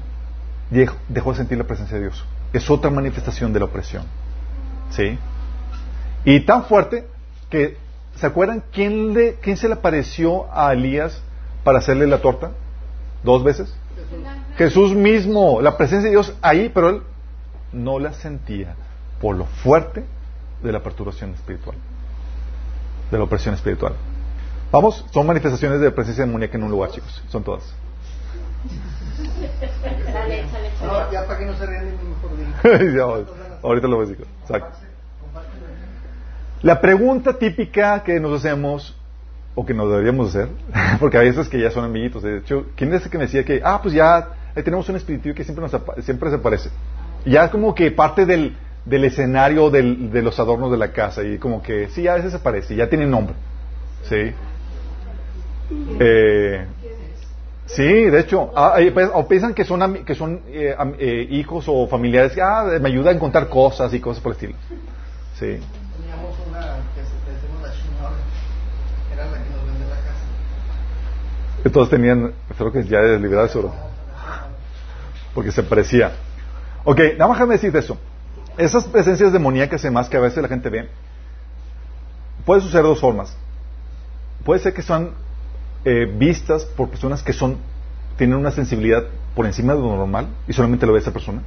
dejó, dejó de sentir la presencia de Dios. Es otra manifestación de la opresión. ¿Sí? Y tan fuerte que, ¿se acuerdan quién, le, quién se le apareció a Elías para hacerle la torta? ¿Dos veces? Jesús mismo, la presencia de Dios ahí, pero él no la sentía por lo fuerte de la perturbación espiritual, de la opresión espiritual. Vamos, son manifestaciones de presencia demoníaca en un lugar, chicos, son todas. No, ya para que no se mejor ahorita lo voy a decir. Exacto. La pregunta típica que nos hacemos, o que nos deberíamos hacer, porque a veces que ya son amiguitos, de hecho, ¿quién es el que me decía que, ah, pues ya tenemos un espíritu que siempre, nos siempre se aparece? Ya es como que parte del, del escenario del- de los adornos de la casa, y como que, sí, a veces se aparece, ya tiene nombre. ¿Sí? Eh, Sí, de hecho, ah, eh, pues, o piensan que son, que son eh, eh, hijos o familiares ah, me ayudan a contar cosas y cosas por el estilo. Sí. Teníamos una que se le decimos la Shinore. Era la que nos vende la casa. Entonces tenían, creo que ya de liberar eso, porque se parecía. Ok, nada más déjame decirte eso. Esas presencias demoníacas y demás que a veces la gente ve, puede suceder de dos formas. Puede ser que son eh, vistas por personas que son tienen una sensibilidad por encima de lo normal y solamente lo ve esa persona.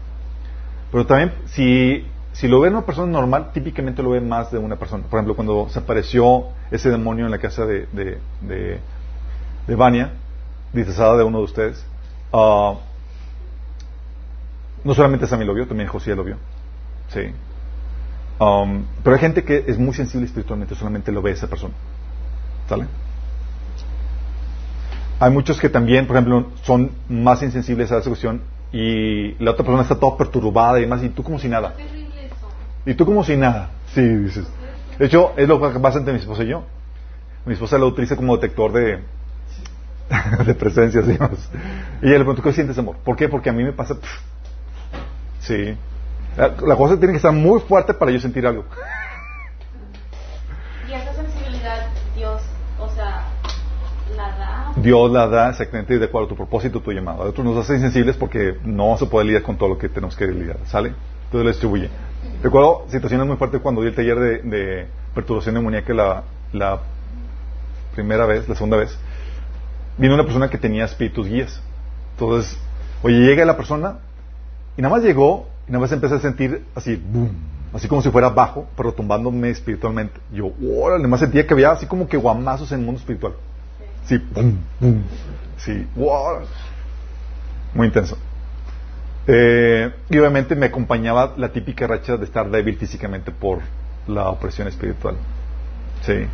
Pero también, si, si lo ve una persona normal, típicamente lo ve más de una persona. Por ejemplo, cuando se apareció ese demonio en la casa de, de, de, de Vania, disfrazada de uno de ustedes, ah, no solamente Sammy lo vio, también José lo vio. Sí. Um, pero hay gente que es muy sensible espiritualmente, solamente lo ve esa persona. ¿Sale? Hay muchos que también, por ejemplo, son más insensibles a esa cuestión y la otra persona está toda perturbada y demás, y tú como si nada. Y tú como si nada. Sí, dices. De hecho, es lo que pasa entre mi esposa y yo. Mi esposa lo utiliza como detector de, de presencias, digamos. Y ella le pregunto, ¿qué sientes, amor? ¿Por qué? Porque a mí me pasa... pff. Sí. La, la cosa tiene que estar muy fuerte para yo sentir algo. Y esa sensibilidad, Dios, o sea, la da. Dios la da exactamente de acuerdo a tu propósito, tu llamado. A otros nos hace insensibles porque no se puede lidiar con todo lo que tenemos que lidiar. ¿Sale? Entonces lo distribuye. Recuerdo situaciones muy fuertes cuando di el taller de, de perturbación demoníaca la, la primera vez, la segunda vez. Vino una persona que tenía espíritus guías. Entonces, oye, llega la persona y nada más llegó y nada más empecé a sentir así, boom, así como si fuera bajo, pero tumbándome espiritualmente. Yo, órale, más sentía que había así como que guamazos en el mundo espiritual. Sí, boom, boom. Sí, wow. Muy intenso. Eh, y obviamente me acompañaba la típica racha de estar débil físicamente por la opresión espiritual. Sí.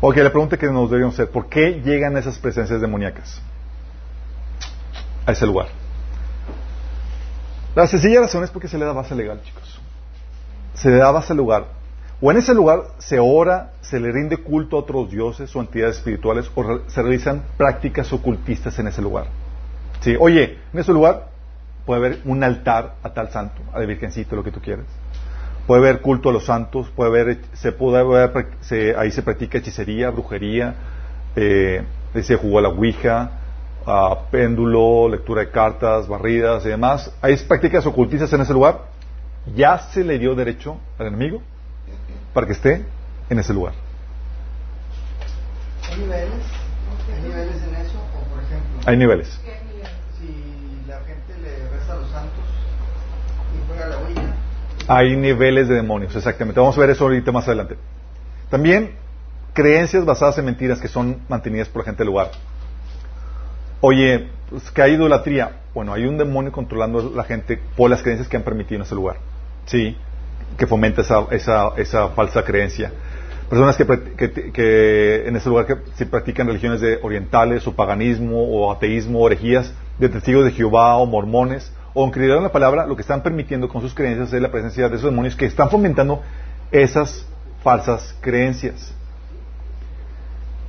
Ok, la pregunta que nos deberíamos hacer, ¿por qué llegan esas presencias demoníacas a ese lugar? La sencilla razón es porque se le da base legal, chicos. Se le da base al lugar. O en ese lugar se ora, se le rinde culto a otros dioses o entidades espirituales, o se realizan prácticas ocultistas en ese lugar. Sí, oye, en ese lugar puede haber un altar a tal santo, a la virgencita, lo que tú quieras. Puede haber culto a los santos, puede haber, se puede haber, se- ahí se practica hechicería, brujería, eh, se jugó a la ouija, a péndulo, lectura de cartas, barridas y demás. Hay prácticas ocultistas en ese lugar. Ya se le dio derecho al enemigo para que esté en ese lugar. ¿Hay niveles? ¿Hay niveles en eso? O por ejemplo, Hay niveles. si la gente le reza a los santos y juega la Ouija, Hay niveles de demonios, exactamente. Vamos a ver eso ahorita más adelante. También creencias basadas en mentiras que son mantenidas por la gente del lugar. Oye, pues, que hay idolatría. Bueno, hay un demonio controlando a la gente por las creencias que han permitido en ese lugar. Sí, que fomenta esa, esa, esa falsa creencia. Personas que, en ese lugar que se practican religiones de orientales o paganismo o ateísmo o herejías de testigos de Jehová o mormones o en creyendo en la palabra, lo que están permitiendo con sus creencias es la presencia de esos demonios que están fomentando esas falsas creencias.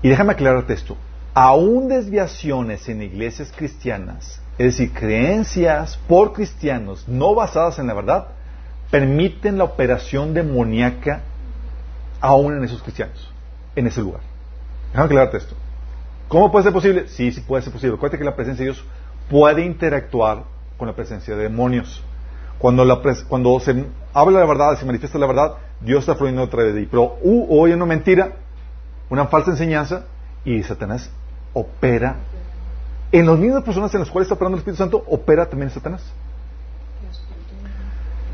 Y déjame aclararte esto. Aún desviaciones en iglesias cristianas, es decir, creencias por cristianos no basadas en la verdad, permiten la operación demoníaca aún en esos cristianos, en ese lugar. Déjame aclararte esto. ¿Cómo puede ser posible? Sí, sí puede ser posible. Acuérdate que la presencia de Dios puede interactuar con la presencia de demonios. Cuando, se habla la verdad, se manifiesta la verdad, Dios está fluyendo otra vez de ahí. Pero uh, oye una mentira, una falsa enseñanza, y Satanás opera. En las mismas personas en las cuales está operando el Espíritu Santo, opera también Satanás.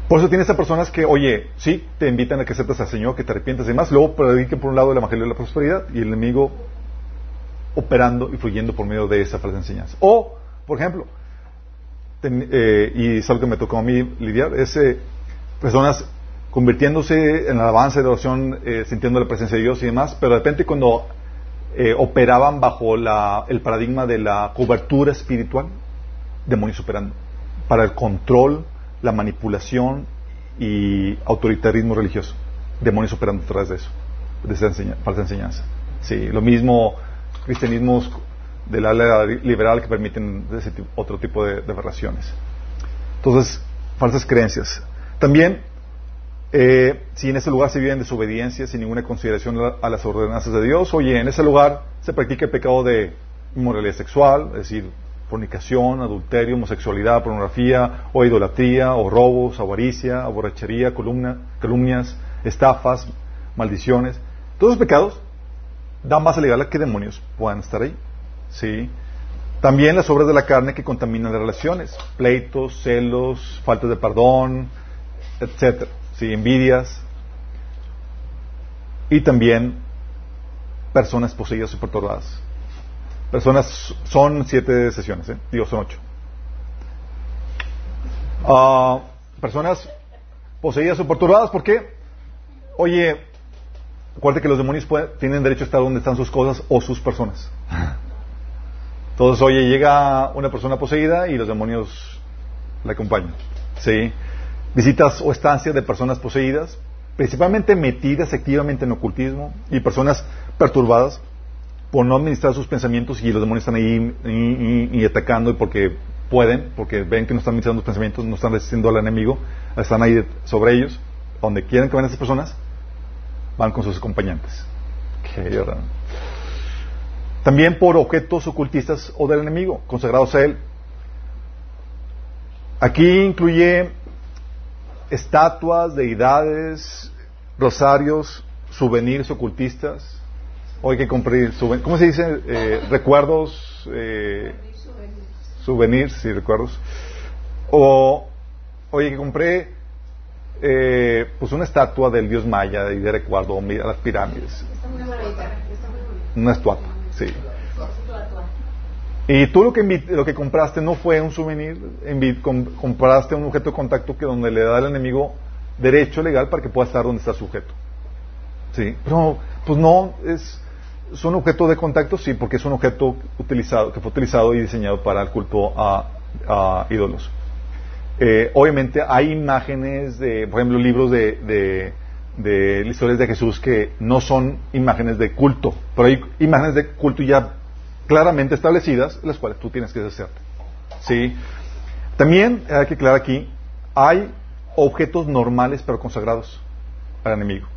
Por eso tienes a personas que, oye, sí, te invitan a que aceptes al Señor, que te arrepientas y demás, luego prediquen por un lado el Evangelio de la Prosperidad y el enemigo operando y fluyendo por medio de esa falsa enseñanza. O, por ejemplo, eh, y es algo que me tocó a mí lidiar, es eh, personas convirtiéndose en alabanza y oración, eh, sintiendo la presencia de Dios y demás, pero de repente cuando eh, operaban bajo la- el paradigma de la cobertura espiritual, demonios operando, para el control, la manipulación y autoritarismo religioso, demonios operando detrás de eso, de esa enseña- falsa enseñanza. Sí, lo mismo cristianismos del ala liberal que permiten ese otro tipo de, aberraciones. Entonces, falsas creencias. También, eh, si en ese lugar se vive en desobediencia, sin ninguna consideración a, las ordenanzas de Dios, oye, en ese lugar se practica el pecado de inmoralidad sexual, es decir, fornicación, adulterio, homosexualidad, pornografía, o idolatría, o robos, avaricia, borrachería, columna, calumnias, estafas, maldiciones. Todos los pecados dan base legal a que demonios puedan estar ahí. ¿Sí? También las obras de la carne que contaminan las relaciones, pleitos, celos, falta de perdón, etcétera, ¿sí? envidias. Y también personas poseídas o perturbadas. Personas, son siete sesiones, ¿eh? digo, son ocho. Ah, personas poseídas o perturbadas, ¿por qué? Oye, acuérdate que los demonios tienen derecho a estar donde están sus cosas o sus personas. Entonces, oye, llega una persona poseída y los demonios la acompañan. ¿Sí? Visitas o estancias de personas poseídas, principalmente metidas activamente en ocultismo y personas perturbadas por no administrar sus pensamientos y los demonios están ahí y, y- y atacando y porque pueden, porque ven que no están administrando los pensamientos, no están resistiendo al enemigo, están ahí sobre ellos, donde quieren que vayan esas personas, van con sus acompañantes. Qué. También por objetos ocultistas o del enemigo, consagrados a él. Aquí incluye estatuas, deidades, rosarios, souvenirs ocultistas. Hoy que compré, ¿cómo se dice? Eh, recuerdos, eh, souvenirs, sí, recuerdos. O, oye, que compré eh, pues una estatua del dios maya y de recuerdo, mira las pirámides. Está muy bonita. Está muy bonita. Una estatua, sí. Y tú lo que, lo que compraste no fue un souvenir, compraste un objeto de contacto que donde le da al enemigo derecho legal para que pueda estar donde está sujeto. Sí, pero pues no es son objetos de contacto, sí, porque es un objeto utilizado que fue utilizado y diseñado para el culto a, ídolos. Eh, obviamente hay imágenes de, por ejemplo, libros de, de historias de Jesús que no son imágenes de culto, pero hay imágenes de culto ya claramente establecidas, las cuales tú tienes que deshacerte. ¿Sí? También hay que aclarar aquí, hay objetos normales pero consagrados al enemigo.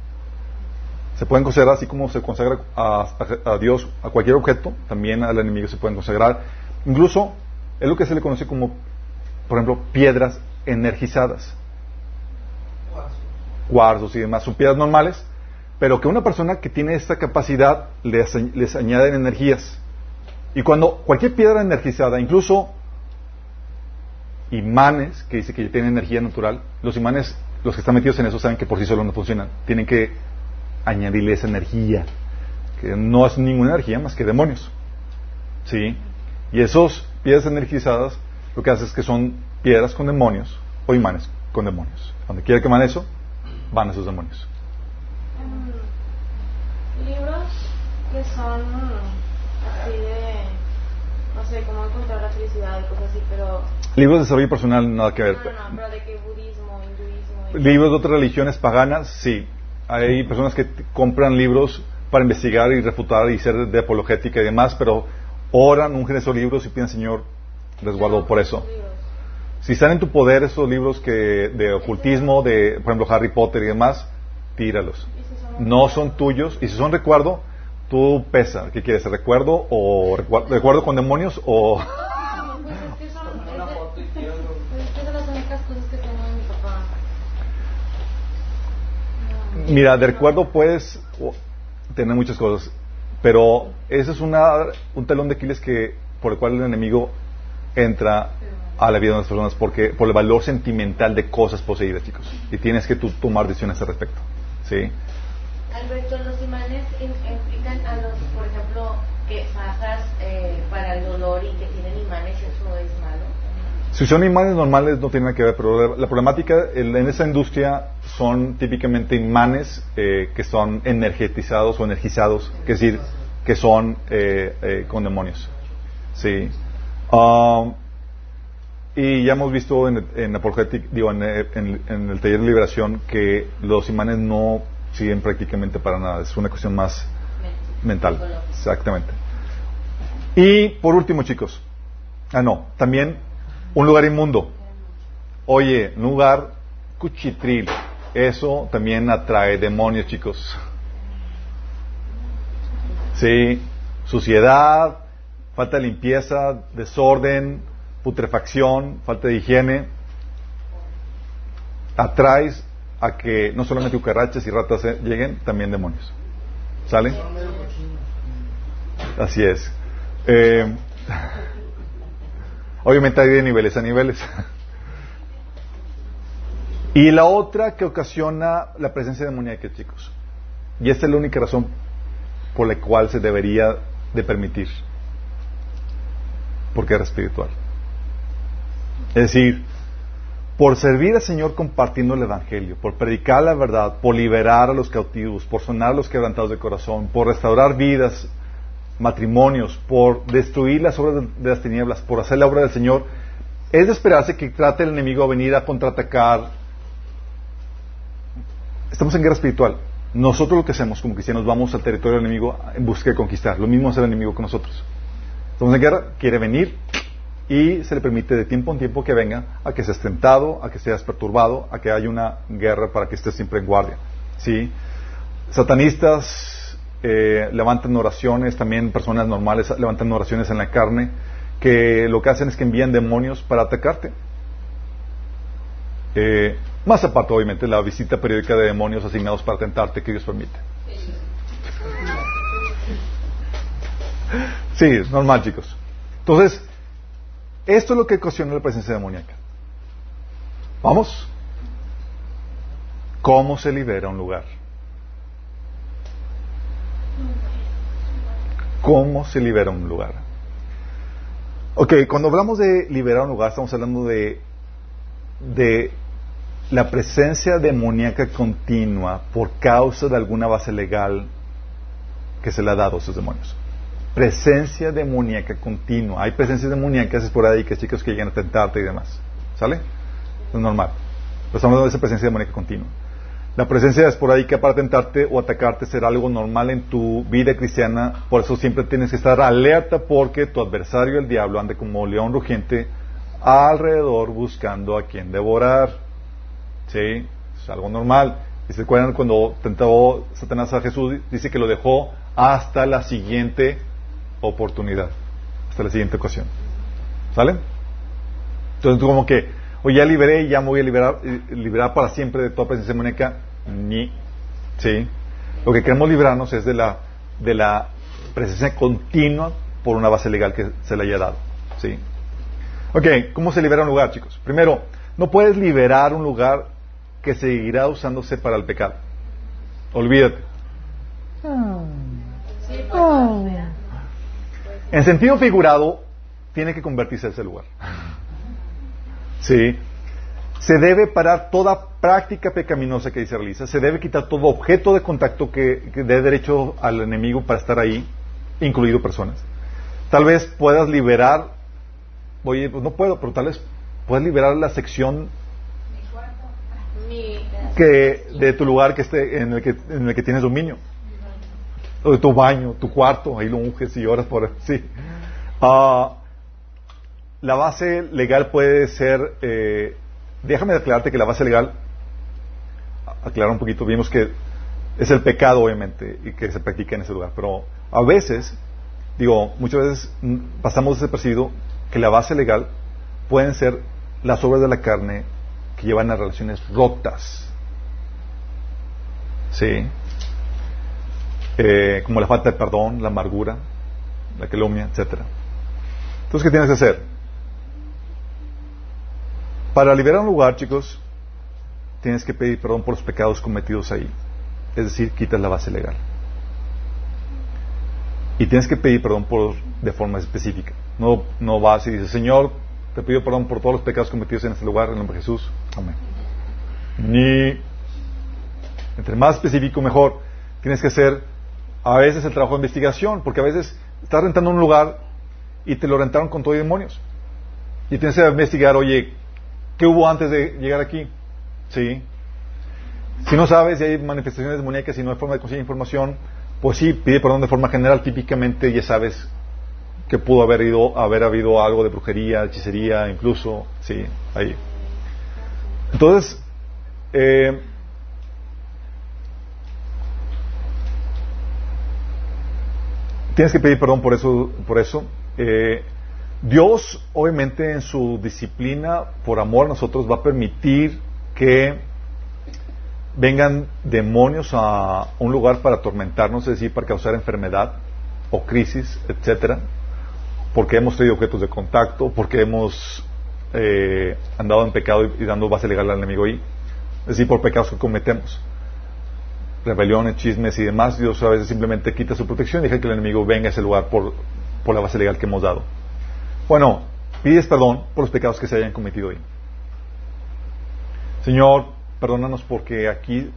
Se pueden consagrar así como se consagra a, a- a Dios a cualquier objeto, también al enemigo se pueden consagrar. Incluso es lo que se le conoce como, por ejemplo, piedras energizadas, cuarzos y demás. Son piedras normales, pero que una persona que tiene esta capacidad les, les añaden energías. Y cuando cualquier piedra energizada, incluso imanes, que dice que tienen energía natural, los imanes, los que están metidos en eso, saben que por sí solos no funcionan. Tienen que añadirle esa energía, que no es ninguna energía más que demonios. ¿Sí? Y esos piedras energizadas lo que hace es que son piedras con demonios o imanes con demonios. Donde quiera que van eso, van esos demonios. Mm, libros que son así de, no sé, cómo encontrar la felicidad y cosas así, pero... Libros de desarrollo personal, nada que No, ver. no, no, pero de que budismo, hinduismo... Libros de otras religiones paganas, sí. Hay personas que compran libros para investigar y refutar y ser de apologética y demás, pero oran, ungen esos libros y piden, Señor, les guardo por eso. Libros. Si están en tu poder esos libros que de ocultismo, de, por ejemplo, Harry Potter y demás, tíralos. No son tuyos. Y si son recuerdo, tú pesa. ¿Qué quieres? ¿Recuerdo o recuerdo con demonios o...? Mira, de recuerdo puedes tener muchas cosas, pero ese es una, un talón de Aquiles que, por el cual el enemigo entra a la vida de las personas porque por el valor sentimental de cosas poseídas, chicos. Y tienes que tú tomar decisiones al respecto. ¿Sí? Alberto, los imanes im- implican a los, por ejemplo, que fajas eh, para el dolor y que tienen imanes, ¿eso es malo? Si son imanes normales no tiene nada que ver, pero la, problemática en, esa industria son típicamente imanes eh, que son energetizados o energizados, que es decir, que son eh, eh, con demonios. Sí. Um, y ya hemos visto en, en Apologetic, digo, en, en- en el taller de liberación que los imanes no siguen prácticamente para nada, es una cuestión más mental. Exactamente. Y por último, chicos, ah, no, también un lugar inmundo. Oye, un lugar cuchitril, eso también atrae demonios, chicos. Sí, suciedad, falta de limpieza, desorden, putrefacción, falta de higiene. Atraes a que no solamente cucarachas y ratas eh, lleguen, también demonios. ¿Sale? Así es. Eh, obviamente hay de niveles a niveles. y la otra que ocasiona la presencia demoníaca, chicos. Y esta es la única razón por la cual se debería de permitir. Porque era espiritual. Es decir, por servir al Señor compartiendo el Evangelio, por predicar la verdad, por liberar a los cautivos, por sonar a los quebrantados de corazón, por restaurar vidas matrimonios, por destruir las obras de, las tinieblas, por hacer la obra del Señor, es de esperarse que trate el enemigo a venir a contraatacar. Estamos en guerra espiritual. Nosotros lo que hacemos como cristianos vamos al territorio del enemigo en busca de conquistar. Lo mismo hace el enemigo con nosotros. Estamos en guerra, quiere venir y se le permite de tiempo en tiempo que venga a que seas tentado, a que seas perturbado, a que haya una guerra para que estés siempre en guardia. ¿Sí? Satanistas eh, levantan oraciones, también personas normales levantan oraciones en la carne, que lo que hacen es que envían demonios para atacarte. Eh, más aparte, obviamente, la visita periódica de demonios asignados para tentarte que Dios permite. Sí, normal, chicos. Entonces, esto es lo que ocasiona la presencia demoníaca. ¿Vamos? ¿Cómo se libera un lugar? ¿Cómo se libera un lugar? Ok, cuando hablamos de liberar un lugar, estamos hablando de, de la presencia demoníaca continua por causa de alguna base legal que se le ha dado a esos demonios. Presencia demoníaca continua. Hay presencias demoníacas esporádicas, chicos, que llegan a tentarte y demás. ¿Sale? Es normal. Pero estamos hablando de esa presencia demoníaca continua. La presencia esporádica para tentarte o atacarte será algo normal en tu vida cristiana, por eso siempre tienes que estar alerta porque tu adversario, el diablo, ande como león rugiente alrededor buscando a quien devorar. ¿Sí? Es algo normal. Y se acuerdan cuando tentó Satanás a Jesús, dice que lo dejó hasta la siguiente oportunidad, hasta la siguiente ocasión. ¿Sale? Entonces tú como que, oye, ya liberé y ya me voy a liberar, eh, liberar para siempre de toda presencia demoníaca. Ni. ¿Sí? Lo que queremos librarnos es de la, de la presencia continua por una base legal que se le haya dado. ¿Sí? Ok, ¿cómo se libera un lugar, chicos? Primero, no puedes liberar un lugar que seguirá usándose para el pecado. Olvídate. En sentido figurado, tiene que convertirse ese lugar. Sí. Se debe parar toda práctica pecaminosa que ahí se realiza. Se debe quitar todo objeto de contacto que, que dé derecho al enemigo para estar ahí, incluido personas. Tal vez puedas liberar, oye, pues no puedo, pero tal vez puedes liberar la sección que de tu lugar que esté en el que en el que tienes dominio o de tu baño tu cuarto ahí lo unges y oras por sí Ah, la base legal puede ser eh, déjame aclararte que la base legal aclarar un poquito vimos que es el pecado obviamente y que se practica en ese lugar pero a veces digo muchas veces mm, pasamos desapercibido que la base legal pueden ser las obras de la carne que llevan a relaciones rotas. ¿Sí? Eh, como la falta de perdón, la amargura, la calumnia, etc. Entonces, ¿qué tienes que hacer? Para liberar un lugar, chicos, tienes que pedir perdón por los pecados cometidos ahí. Es decir, quitas la base legal. Y tienes que pedir perdón por, de forma específica. No, no vas y dices, Señor, te pido perdón por todos los pecados cometidos en este lugar, en el nombre de Jesús. Amén. Ni, entre más específico, mejor. Tienes que hacer a veces el trabajo de investigación, porque a veces estás rentando un lugar y te lo rentaron con todo y demonios. Y tienes que investigar, oye, ¿qué hubo antes de llegar aquí? Sí. Si no sabes si hay manifestaciones demoníacas y no hay forma de conseguir información, pues sí, pide perdón de forma general. Típicamente ya sabes que pudo haber ido, haber habido algo de brujería, hechicería, incluso, sí, ahí. Entonces, eh, tienes que pedir perdón por eso, por eso. Eh, Dios, obviamente, en su disciplina, por amor a nosotros, va a permitir que vengan demonios a un lugar para atormentarnos, es decir, para causar enfermedad o crisis, etcétera, porque hemos traído objetos de contacto, porque hemos eh, andado en pecado y, y dando base legal al enemigo ahí, es decir, por pecados que cometemos, rebeliones, chismes y demás, Dios a veces simplemente quita su protección y deja que el enemigo venga a ese lugar por, la base legal que hemos dado. Bueno, pides perdón por los pecados que se hayan cometido ahí. Señor, perdónanos porque aquí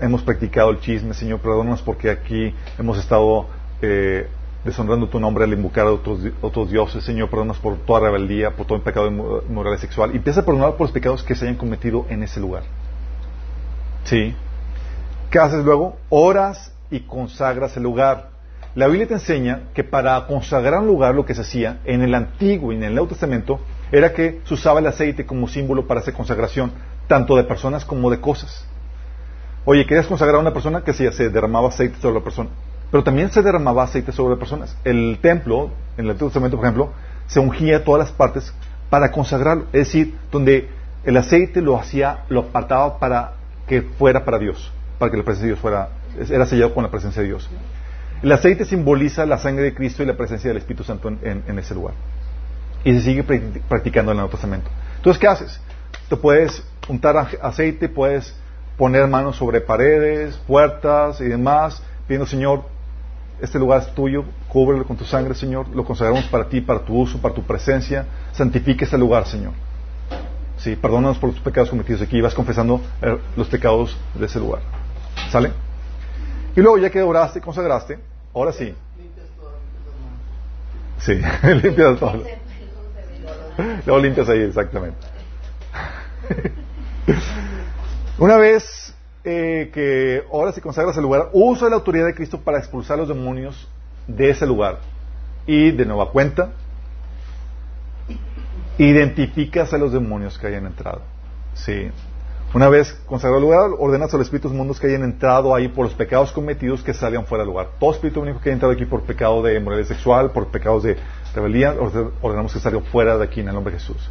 hemos practicado el chisme, Señor, perdónanos porque aquí hemos estado eh, deshonrando tu nombre al invocar a otros, dioses. Señor, perdónanos por toda rebeldía, por todo el pecado moral y sexual. Y empieza a perdonar por los pecados que se hayan cometido en ese lugar. ¿Sí? ¿Qué haces luego? Oras y consagras el lugar. La Biblia te enseña que para consagrar un lugar lo que se hacía en el Antiguo y en el Nuevo Testamento era que se usaba el aceite como símbolo para hacer consagración, tanto de personas como de cosas. Oye, querías consagrar a una persona que se, se derramaba aceite sobre la persona, pero también se derramaba aceite sobre personas. El templo, en el Antiguo Testamento, por ejemplo, se ungía todas las partes para consagrarlo, es decir, donde el aceite lo hacía, lo apartaba para que fuera para Dios, para que la presencia de Dios fuera, era sellado con la presencia de Dios. El aceite simboliza la sangre de Cristo y la presencia del Espíritu Santo en, ese lugar. Y se sigue practicando en el Nuevo Testamento. Entonces, ¿qué haces? Te puedes untar aceite, puedes poner manos sobre paredes, puertas y demás, pidiendo, Señor, este lugar es tuyo, cúbrelo con tu sangre, Señor, lo consagramos para ti, para tu uso, para tu presencia, santifique este lugar, Señor. Sí, perdónanos por los pecados cometidos aquí, vas confesando eh, los pecados de ese lugar. ¿Sale? Y luego, ya que oraste y consagraste, ahora sí. Sí, limpias todo. Luego limpias ahí, exactamente. Una vez eh, que ahora si consagras el lugar, usa la autoridad de Cristo para expulsar los demonios de ese lugar. Y de nueva cuenta, identificas a los demonios que hayan entrado. Sí. Una vez consagrado el lugar, ordenas a los espíritus mundos que hayan entrado ahí por los pecados cometidos que salgan fuera del lugar. Todo espíritu único que haya entrado aquí por pecado de moralidad sexual, por pecados de rebeldía, ordenamos que salga fuera de aquí en el nombre de Jesús.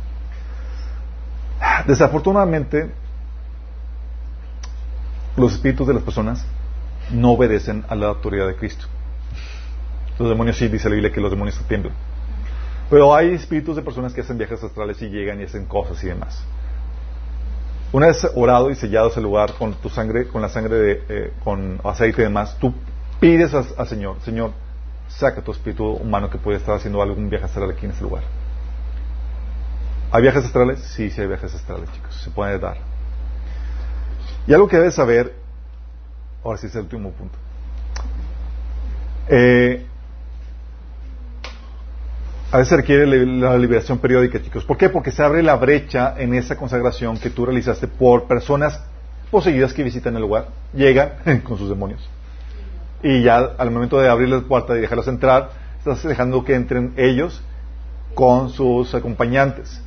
Desafortunadamente, los espíritus de las personas no obedecen a la autoridad de Cristo. Los demonios sí, dice la Biblia que los demonios tiemblan. Pero hay espíritus de personas que hacen viajes astrales y llegan y hacen cosas y demás. Una vez orado y sellado ese lugar con tu sangre, con la sangre de, eh, con aceite y demás, tú pides al, Señor, Señor, saca tu espíritu humano que puede estar haciendo algún viaje astral aquí en ese lugar. ¿Hay viajes astrales? Sí, sí hay viajes astrales, chicos. Se puede dar. Y algo que debes saber, ahora sí es el último punto. Eh, a veces requiere la liberación periódica, chicos. ¿Por qué? Porque se abre la brecha en esa consagración que tú realizaste por personas poseídas que visitan el lugar, llegan con sus demonios. Y ya al momento de abrir la puerta y dejarlos entrar, estás dejando que entren ellos con sus acompañantes.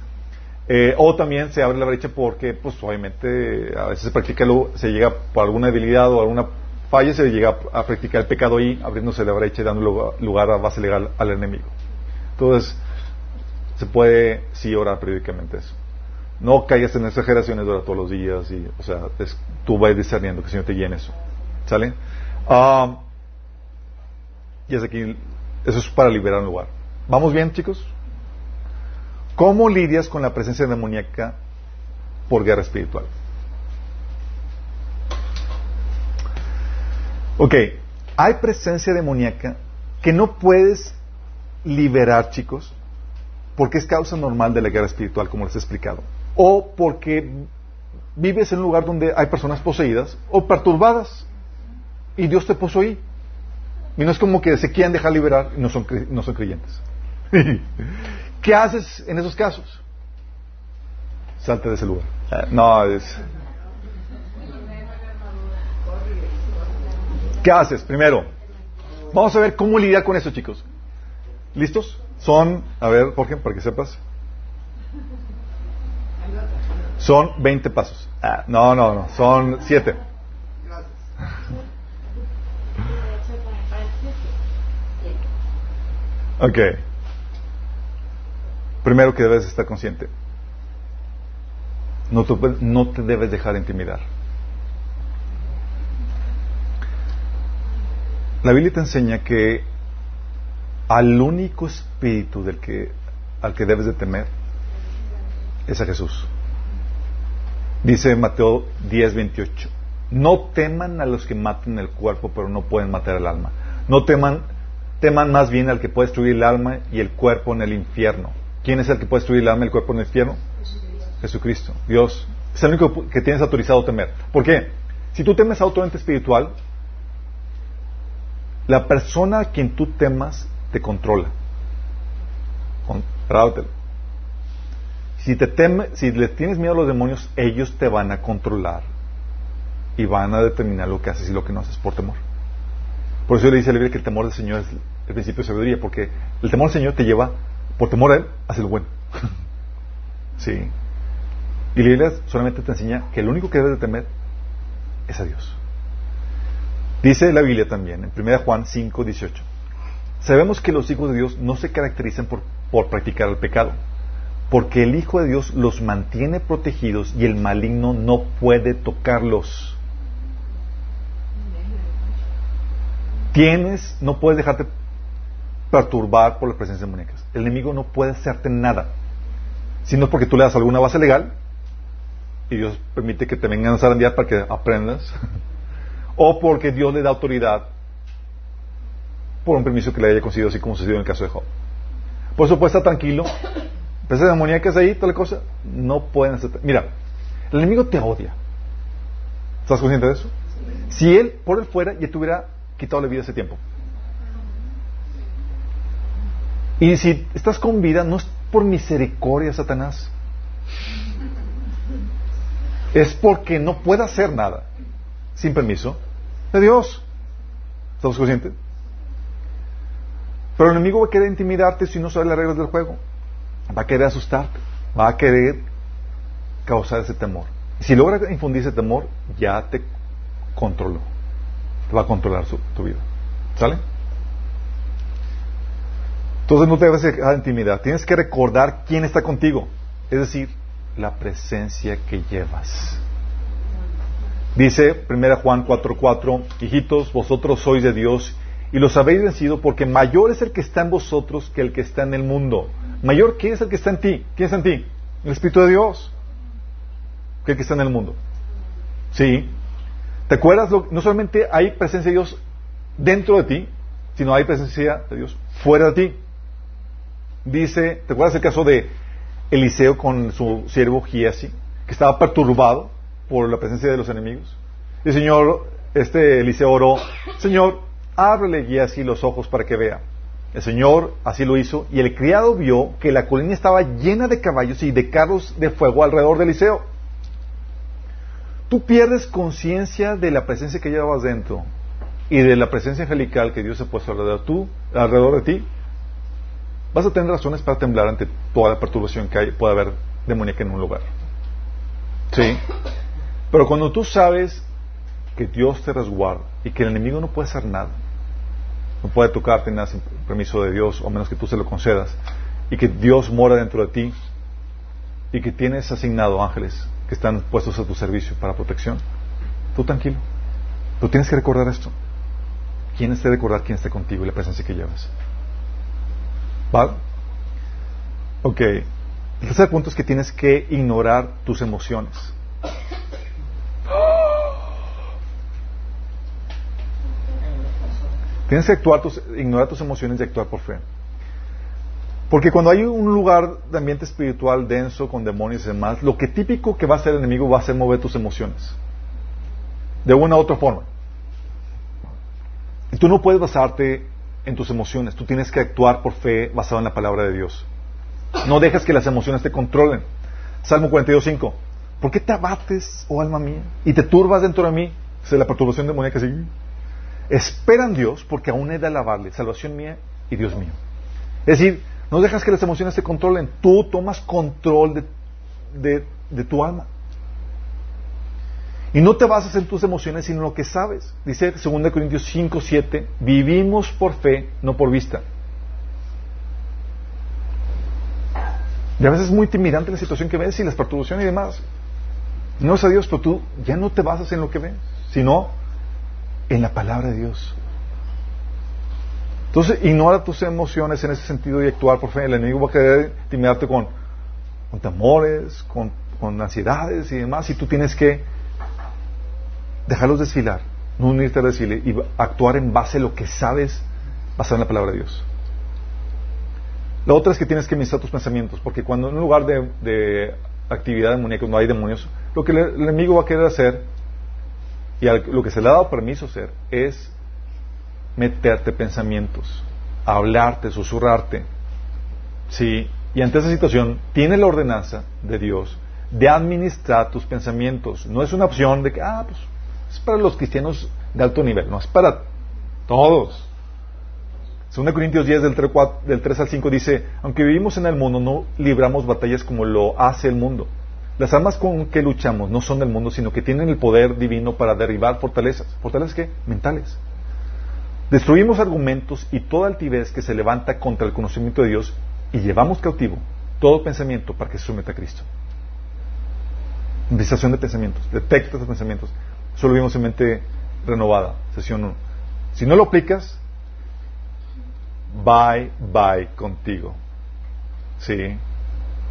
Eh, o también se abre la brecha porque, pues obviamente, a veces se practica, se llega por alguna debilidad o alguna falla, se llega a practicar el pecado ahí, abriéndose la brecha y dando lugar a base legal al enemigo. Entonces, se puede sí orar periódicamente eso. No caigas en exageraciones de todos los días y, o sea, tú vas discerniendo que el Señor te en eso. ¿Sale? Ah, y es aquí, eso es para liberar un lugar. ¿Vamos bien, chicos? ¿Cómo lidias con la presencia demoníaca por guerra espiritual? Ok, hay presencia demoníaca que no puedes liberar, chicos, porque es causa normal de la guerra espiritual, como les he explicado, o porque vives en un lugar donde hay personas poseídas o perturbadas y Dios te puso ahí. Y no es como que se quieran dejar liberar y no son, no son creyentes. ¿Qué haces en esos casos? Salte de ese lugar. Eh, no, es... ¿Qué haces? Primero, vamos a ver cómo lidiar con eso, chicos. ¿Listos? Son, a ver, Jorge, para que sepas. Son 20 pasos. Ah, no, no, no, son 7. Ok. Primero que debes estar consciente. No te, no te debes dejar intimidar. La Biblia te enseña que al único espíritu del que, al que debes de temer es a Jesús. Dice Mateo 10, 28. No teman a los que maten el cuerpo, pero no pueden matar el alma. No teman, teman más bien al que puede destruir el alma y el cuerpo en el infierno. ¿Quién es el que puede destruir el alma y el cuerpo en el infierno? Jesucristo. Dios. Es el único que tienes autorizado a temer. ¿Por qué? Si tú temes a otro ente espiritual, La persona a quien tú temas te controla. Si, te teme, si le tienes miedo a los demonios, ellos te van a controlar y van a determinar lo que haces y lo que no haces por temor. Por eso le dice la Biblia que el temor del Señor es el principio de sabiduría, porque el temor del Señor te lleva, por temor a Él, hacia lo bueno. sí. Y la Biblia solamente te enseña que el único que debes de temer es a Dios. Dice la Biblia también, en 1 Juan 5, 18. Sabemos que los hijos de Dios no se caracterizan por, practicar el pecado, porque el Hijo de Dios los mantiene protegidos y el maligno no puede tocarlos. Tienes, no puedes dejarte perturbar por la presencia de muñecas. El enemigo no puede hacerte nada, sino porque tú le das alguna base legal y Dios permite que te vengan a zarandear para que aprendas, o porque Dios le da autoridad por un permiso que le haya concedido, así como sucedió en el caso de Job. Por eso puede estar tranquilo. Presencia de demoníacas ahí, toda la cosa, no pueden hacer. Mira, el enemigo te odia. ¿Estás consciente de eso? Si él, por él fuera, ya te hubiera quitado la vida hace tiempo. Y si estás con vida, no es por misericordia, Satanás. Es porque no puede hacer nada sin permiso de Dios. ¿Estamos conscientes? Pero el enemigo va a querer intimidarte si no sabes las reglas del juego. Va a querer asustarte. Va a querer causar ese temor. Si logra infundir ese temor, ya te controló. Te va a controlar tu vida. ¿Sale? Entonces no te debes dejar intimidar. Tienes que recordar quién está contigo. Es decir, la presencia que llevas. Dice 1 Juan 4:4, hijitos, vosotros sois de Dios y los habéis vencido porque mayor es el que está en vosotros que el que está en el mundo. Mayor, ¿quién es el que está en ti? ¿Quién está en ti? El Espíritu de Dios. Que el que está en el mundo. Sí. ¿Te acuerdas? Lo- no solamente hay presencia de Dios dentro de ti, sino hay presencia de Dios fuera de ti. Dice, ¿te acuerdas el caso de Eliseo con su siervo Giesi, que estaba perturbado por la presencia de los enemigos? Y el Señor, este Eliseo oró, Señor, ábrele Giesi los ojos para que vea. El Señor así lo hizo, y el criado vio que la colina estaba llena de caballos y de carros de fuego alrededor de Eliseo. Tú pierdes conciencia de la presencia que llevabas dentro y de la presencia angelical que Dios ha puesto alrededor, tú, alrededor de ti, vas a tener razones para temblar ante toda la perturbación que hay, puede haber demoníaca en un lugar. Sí. Pero cuando tú sabes que Dios te resguarda y que el enemigo no puede hacer nada, no puede tocarte nada sin permiso de Dios, o menos que tú se lo concedas, y que Dios mora dentro de ti, y que tienes asignado ángeles que están puestos a tu servicio para protección, tú tranquilo. Tú tienes que recordar esto. Tienes que recordar quién está contigo y la presencia que llevas. ¿Va? Ok. El tercer punto es que tienes que ignorar tus emociones. Tienes que actuar ignorar tus emociones y actuar por fe. Porque cuando hay un lugar de ambiente espiritual denso, con demonios y demás, lo que típico que va a hacer el enemigo va a ser mover tus emociones. De una u otra forma. Y tú no puedes basarte en tus emociones. Tú tienes que actuar por fe basado en la palabra de Dios. No dejes que las emociones te controlen. Salmo 42.5. ¿Por qué te abates, oh alma mía, y te turbas dentro de mí? Es la perturbación demoníaca. Así. Espera en Dios porque aún he de alabarle. Salvación mía y Dios mío. Es decir, no dejas que las emociones te controlen. Tú tomas control de, de- de tu alma. Y no te basas en tus emociones, sino en lo que sabes. Dice 2 Corintios 5, 7, vivimos por fe, no por vista. Y a veces es muy intimidante la situación que ves y las perturbaciones y demás. No es a Dios, pero tú ya no te basas en lo que ves, sino en la palabra de Dios. Entonces, ignora tus emociones en ese sentido y actuar por fe. El enemigo va a querer intimidarte con, con temores, con, con ansiedades y demás, y tú tienes que dejarlos desfilar, no unirte al desfile y actuar en base a lo que sabes basado en la palabra de Dios. La otra es que tienes que administrar tus pensamientos, porque cuando en un lugar de, de actividad demoníaca, no hay demonios, lo que el enemigo va a querer hacer, y al- lo que se le ha dado permiso hacer, es meterte pensamientos, hablarte, susurrarte. Sí, y ante esa situación tiene la ordenanza de Dios de administrar tus pensamientos. No es una opción de que, ah, pues es para los cristianos de alto nivel, no, es para todos. 2 Corintios 10 del 3, del 3 al 5 dice, aunque vivimos en el mundo, no libramos batallas como lo hace el mundo. Las armas con que luchamos no son del mundo, sino que tienen el poder divino para derribar fortalezas. ¿Fortalezas qué? Mentales. Destruimos argumentos y toda altivez que se levanta contra el conocimiento de Dios y llevamos cautivo todo pensamiento para que se someta a Cristo. Investigación de pensamientos. Detecta esos pensamientos. Solo vimos en mente renovada, sesión 1. Si no lo aplicas, bye, bye contigo. ¿Sí?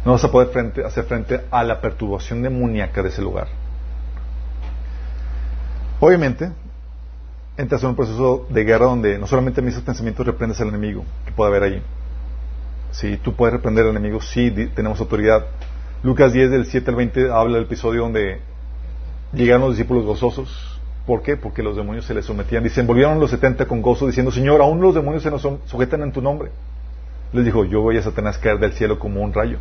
No vas a poder frente, hacer frente a la perturbación demoníaca de ese lugar. Obviamente, entras en un proceso de guerra donde no solamente en esos pensamientos reprendes al enemigo que puede haber allí. Si tú puedes reprender al enemigo, sí, tenemos autoridad. Lucas 10, del 7 al 20, habla del episodio donde llegaron los discípulos gozosos. ¿Por qué? Porque los demonios se les sometían. Dicen, volvieron los 70 con gozo, diciendo, Señor, aún los demonios se nos sujetan en tu nombre. Les dijo, yo voy a Satanás caer del cielo como un rayo.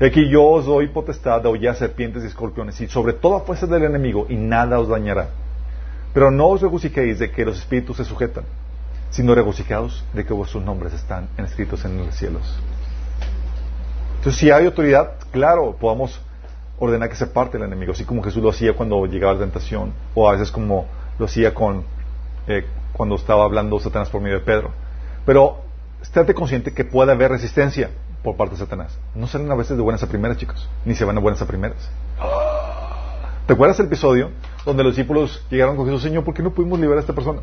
Aquí yo os doy potestad de hollar serpientes y escorpiones y sobre toda fuerza del enemigo y nada os dañará. Pero no os regocijéis de que los espíritus se sujetan, sino regocijaos de que vuestros nombres están escritos en los cielos. Entonces, si hay autoridad, claro, podamos ordenar que se parte el enemigo, así como Jesús lo hacía cuando llegaba la tentación, o a veces como lo hacía con, eh, cuando estaba hablando Satanás por medio de Pedro. Pero estate consciente que puede haber resistencia por parte de Satanás. No salen a veces de buenas a primeras, chicos, ni se van a buenas a primeras. ¿Te acuerdas el episodio donde los discípulos llegaron con Jesús, Señor, ¿por qué no pudimos liberar a esta persona?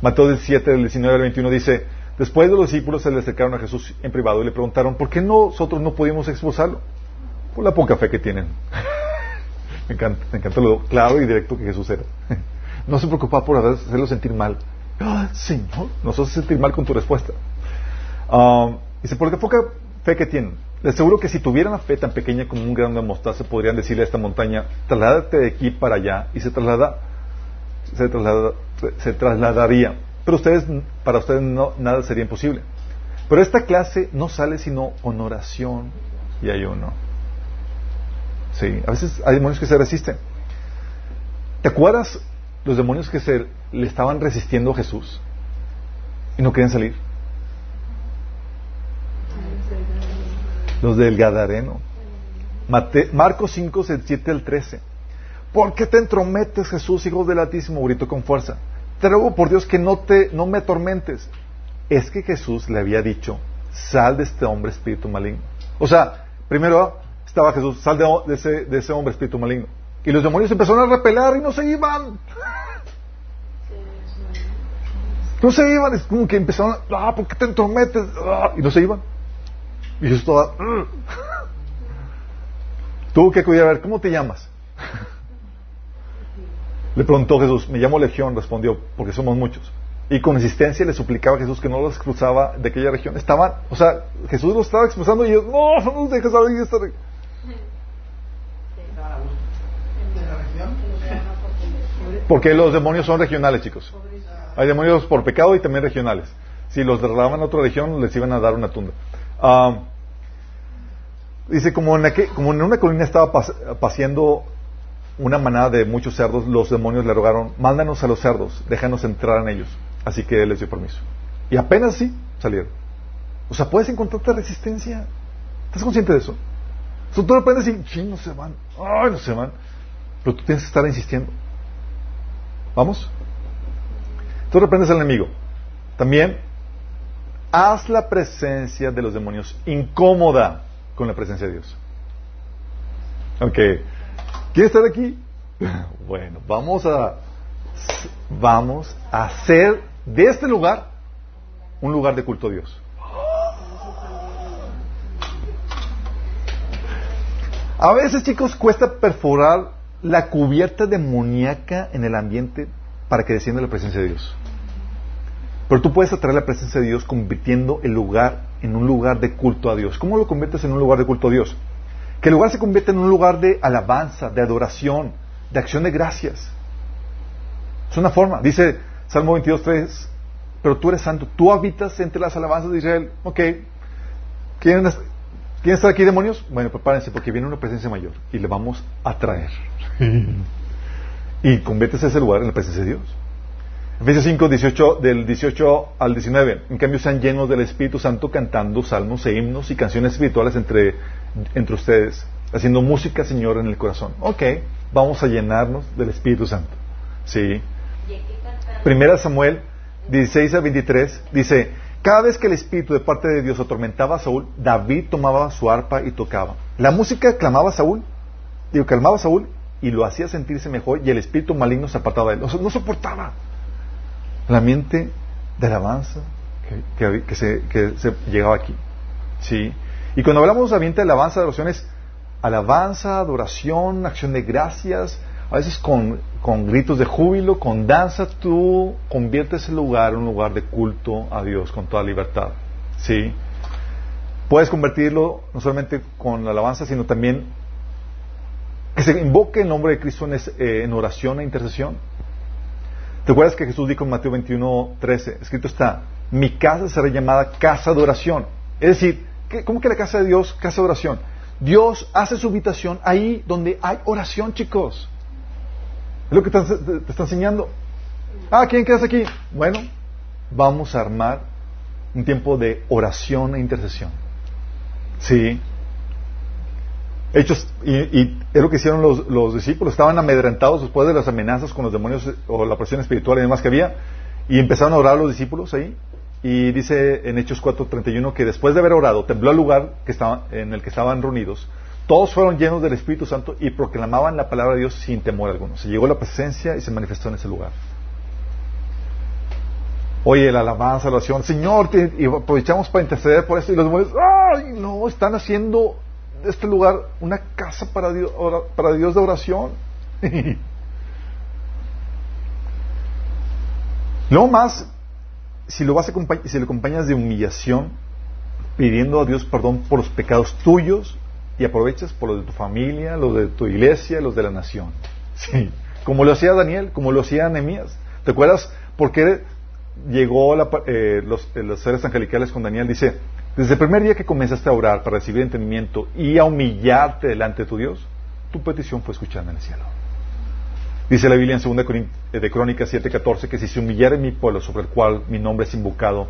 Mateo 17, del 19 al 21 dice, después de los discípulos se le acercaron a Jesús en privado y le preguntaron, ¿por qué nosotros no pudimos expulsarlo? Por la poca fe que tienen. me, encanta, me encanta lo claro y directo que Jesús era. no se preocupaba por hacerlo sentir mal. Ah, Señor, nos hace sentir mal con tu respuesta. Um, Dice, porque poca fe que tienen. Les aseguro que si tuvieran la fe tan pequeña como un grano de mostaza, podrían decirle a esta montaña, trasládate de aquí para allá, y se traslada, se, traslada, se trasladaría. Pero ustedes, para ustedes no, nada sería imposible. Pero esta clase no sale sino con oración y ayuno. Sí, a veces hay demonios que se resisten. ¿Te acuerdas los demonios que se le estaban resistiendo a Jesús y no querían salir? Los del Gadareno. Marcos 5, 7 al 13. ¿Por qué te entrometes, Jesús, hijo del Altísimo? Gritó con fuerza. Te ruego por Dios que no, te, no me atormentes. Es que Jesús le había dicho, sal de este hombre espíritu maligno. O sea, primero estaba Jesús, sal de, ese, de ese hombre espíritu maligno. Y los demonios empezaron a repelar y no se iban. No se iban, es como que empezaron, ah, ¿por qué te entrometes? Ah, y no se iban. Y yo estaba... Mm". Tuvo que cuidar, a ver, ¿cómo te llamas? Le preguntó Jesús, me llamo Legión, respondió, porque somos muchos. Y con insistencia le suplicaba a Jesús que no los expulsaba de aquella región. Estaban, o sea, Jesús los estaba expulsando y ellos, no, no nos dejes salir de esta región. Porque los demonios son regionales, chicos. Hay demonios por pecado y también regionales. Si los derramaban a otra región, les iban a dar una tunda. Ah, dice, como en, una colina estaba paseando una manada de muchos cerdos, los demonios le rogaron, mándanos a los cerdos, déjanos entrar en ellos. Así que él les dio permiso. Y apenas sí, salieron. O sea, puedes encontrarte resistencia. ¿Estás consciente de eso? tú de repente sí, no se van, ay, no se van. Pero tú tienes que estar insistiendo. ¿Vamos? Tú reprendes al enemigo. También haz la presencia de los demonios incómoda con la presencia de Dios. Ok, ¿quieres estar aquí? Bueno, vamos a vamos a hacer de este lugar un lugar de culto a Dios. A veces, chicos, cuesta perforar la cubierta demoníaca en el ambiente para que descienda la presencia de Dios. Pero tú puedes atraer la presencia de Dios convirtiendo el lugar en un lugar de culto a Dios. ¿Cómo lo conviertes en un lugar de culto a Dios? Que el lugar se convierta en un lugar de alabanza, de adoración, de acción de gracias. Es una forma. Dice Salmo 22, 3. Pero tú eres santo, tú habitas entre las alabanzas de Israel. Ok. ¿Quieren, ¿quieren estar aquí, demonios? Bueno, prepárense porque viene una presencia mayor y le vamos a traer. y conviertes ese lugar en la presencia de Dios. Efesios 5, 18, del 18 al 19. En cambio, sean llenos del Espíritu Santo cantando salmos e himnos y canciones espirituales entre, entre ustedes, haciendo música, Señor, en el corazón. Ok, vamos a llenarnos del Espíritu Santo. Sí. Primera Samuel 16 al 23 dice, cada vez que el Espíritu de parte de Dios atormentaba a Saúl, David tomaba su arpa y tocaba. La música clamaba a Saúl, digo, calmaba a Saúl y lo hacía sentirse mejor y el espíritu maligno se apartaba de él. no soportaba la mente de alabanza que, se, llegaba aquí. ¿Sí? Y cuando hablamos de ambiente de alabanza, de adoración es alabanza, adoración, acción de gracias, a veces con, con, gritos de júbilo, con danza, tú conviertes el lugar en un lugar de culto a Dios con toda libertad. ¿Sí? Puedes convertirlo no solamente con la alabanza, sino también que se invoque el nombre de Cristo en, eh, en oración e intercesión. ¿Te acuerdas que Jesús dijo en Mateo 21, 13? Escrito está, mi casa será llamada casa de oración. Es decir, ¿cómo que la casa de Dios, casa de oración? Dios hace su habitación ahí donde hay oración, chicos. Es lo que te, está enseñando. Ah, ¿quién quedas aquí? Bueno, vamos a armar un tiempo de oración e intercesión. Sí. Hechos, y, es lo que hicieron los, discípulos, estaban amedrentados después de las amenazas con los demonios o la presión espiritual y demás que había, y empezaron a orar los discípulos ahí, y dice en Hechos 4:31 que después de haber orado, tembló el lugar que estaba, en el que estaban reunidos, todos fueron llenos del Espíritu Santo y proclamaban la palabra de Dios sin temor alguno. Se llegó la presencia y se manifestó en ese lugar. Oye, la alabanza, la oración, Señor, y aprovechamos para interceder por esto y los demonios, ¡ay! No, están haciendo este lugar una casa para Dios, para Dios de oración. no más, si lo, vas a, si lo acompañas de humillación, pidiendo a Dios perdón por los pecados tuyos y aprovechas por los de tu familia, los de tu iglesia, los de la nación. Sí. Como lo hacía Daniel, como lo hacía Nehemías. ¿Te acuerdas por qué llegó eh, los, eh, los seres angelicales con Daniel? Dice, desde el primer día que comenzaste a orar para recibir entendimiento y a humillarte delante de tu Dios, tu petición fue escuchada en el cielo. Dice la Biblia en 2 eh, de Crónicas 7:14 que si se humillare mi pueblo sobre el cual mi nombre es invocado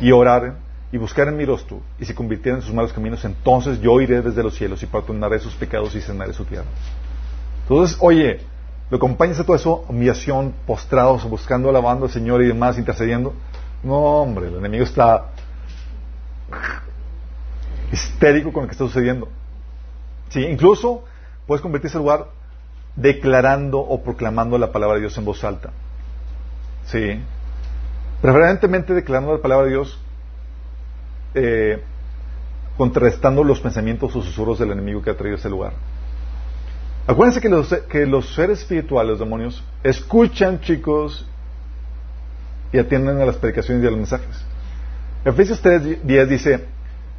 y oraren y buscaren mi rostro y se convirtieran en sus malos caminos, entonces yo iré desde los cielos y perdonaré sus pecados y sanaré su tierra. Entonces, oye, ¿lo acompañas a todo eso? Humillación, postrados, buscando, alabando al Señor y demás, intercediendo. No, hombre, el enemigo está histérico con lo que está sucediendo. Sí, incluso puedes convertirse en lugar declarando o proclamando la palabra de Dios en voz alta. Sí. Preferentemente declarando la palabra de Dios eh, contrarrestando los pensamientos o susurros del enemigo que ha traído a ese lugar. Acuérdense que los, que los seres espirituales, los demonios, escuchan, chicos, y atienden a las predicaciones y a los mensajes. Efesios 3.10 dice,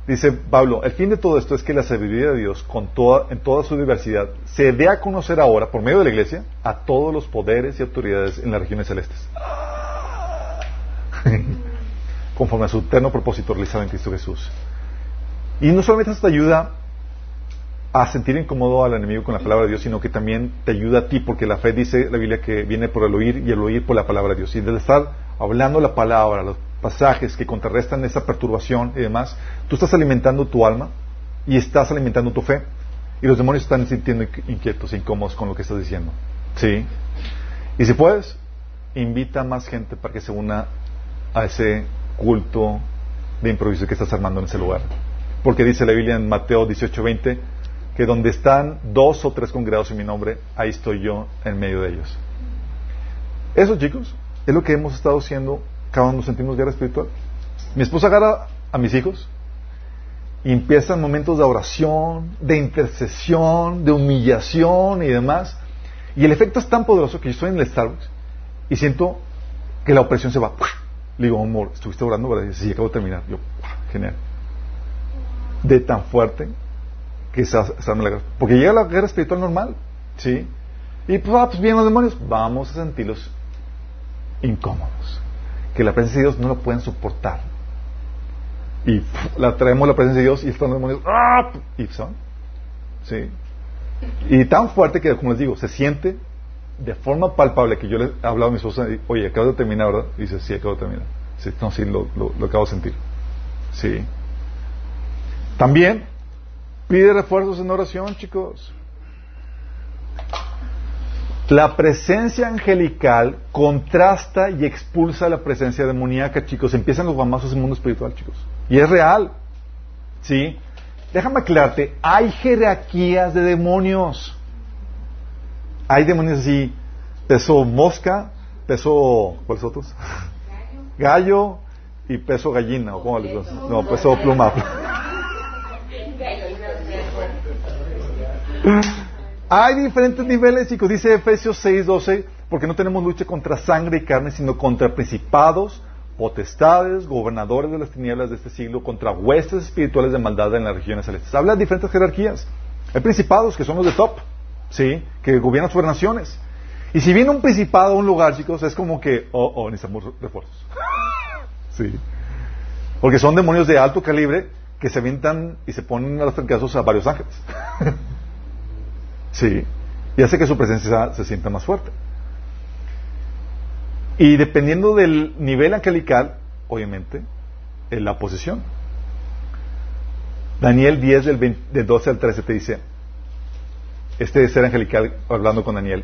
dice Pablo, el fin de todo esto es que la sabiduría de Dios, con toda, en toda su diversidad, se dé a conocer ahora, por medio de la iglesia, a todos los poderes y autoridades en las regiones celestes. Conforme a su eterno propósito realizado en Cristo Jesús. Y no solamente esto te ayuda a sentir incómodo al enemigo con la palabra de Dios, sino que también te ayuda a ti, porque la fe dice la Biblia que viene por el oír y el oír por la palabra de Dios. Y desde estar hablando la palabra, los pasajes que contrarrestan esa perturbación y demás, tú estás alimentando tu alma y estás alimentando tu fe. Y los demonios están sintiendo inquietos incómodos con lo que estás diciendo. ¿Sí? Y si puedes, invita a más gente para que se una a ese culto de improviso que estás armando en ese lugar. Porque dice la Biblia en Mateo 18:20 que donde están dos o tres congregados en mi nombre, ahí estoy yo en medio de ellos. Eso, chicos, es lo que hemos estado haciendo cuando nos sentimos guerra espiritual. Mi esposa agarra a mis hijos y empiezan momentos de oración, de intercesión, de humillación y demás. Y el efecto es tan poderoso que yo estoy en el Starbucks y siento que la opresión se va. Le digo, amor, estuviste orando, ¿verdad? Sí, acabo de terminar. Yo, genial. De tan fuerte que se, arma la guerra. Porque llega la guerra espiritual normal, ¿sí? Y pues, ah, pues vienen los demonios, vamos a sentirlos incómodos, que la presencia de Dios no lo pueden soportar. Y la traemos la presencia de Dios y están los demonios, ¡ah! y son, sí. Y tan fuerte que, como les digo, se siente de forma palpable que yo le he hablado a mi esposa, y, oye, acabo de terminar, ¿verdad? Dice, sí, acabo de terminar. Sí, no, sí, lo, lo, lo acabo de sentir. Sí. También pide refuerzos en oración, chicos. La presencia angelical contrasta y expulsa la presencia demoníaca, chicos. Empiezan los mamazos en el mundo espiritual, chicos. Y es real. ¿Sí? Déjame aclararte, hay jerarquías de demonios. Hay demonios así, peso mosca, peso, ¿cuáles otros? Gallo y peso gallina, ¿o cómo les digo? No, peso pluma. Hay diferentes niveles, chicos. Dice Efesios 6:12, porque no tenemos lucha contra sangre y carne, sino contra principados, potestades, gobernadores de las tinieblas de este siglo, contra huestes espirituales de maldad en las regiones celestes. Habla de diferentes jerarquías. Hay principados que son los de top, ¿sí? Que gobiernan sobre naciones. Y si viene un principado a un lugar, chicos, es como que, oh, oh, necesitamos refuerzos. sí. Porque son demonios de alto calibre que se avientan y se ponen a los trancazos a varios ángeles. sí. Y hace que su presencia se sienta más fuerte. Y dependiendo del nivel angelical, obviamente, en la posición. Daniel 10 del, 20 del 12 al 13 te dice, este ser angelical hablando con Daniel,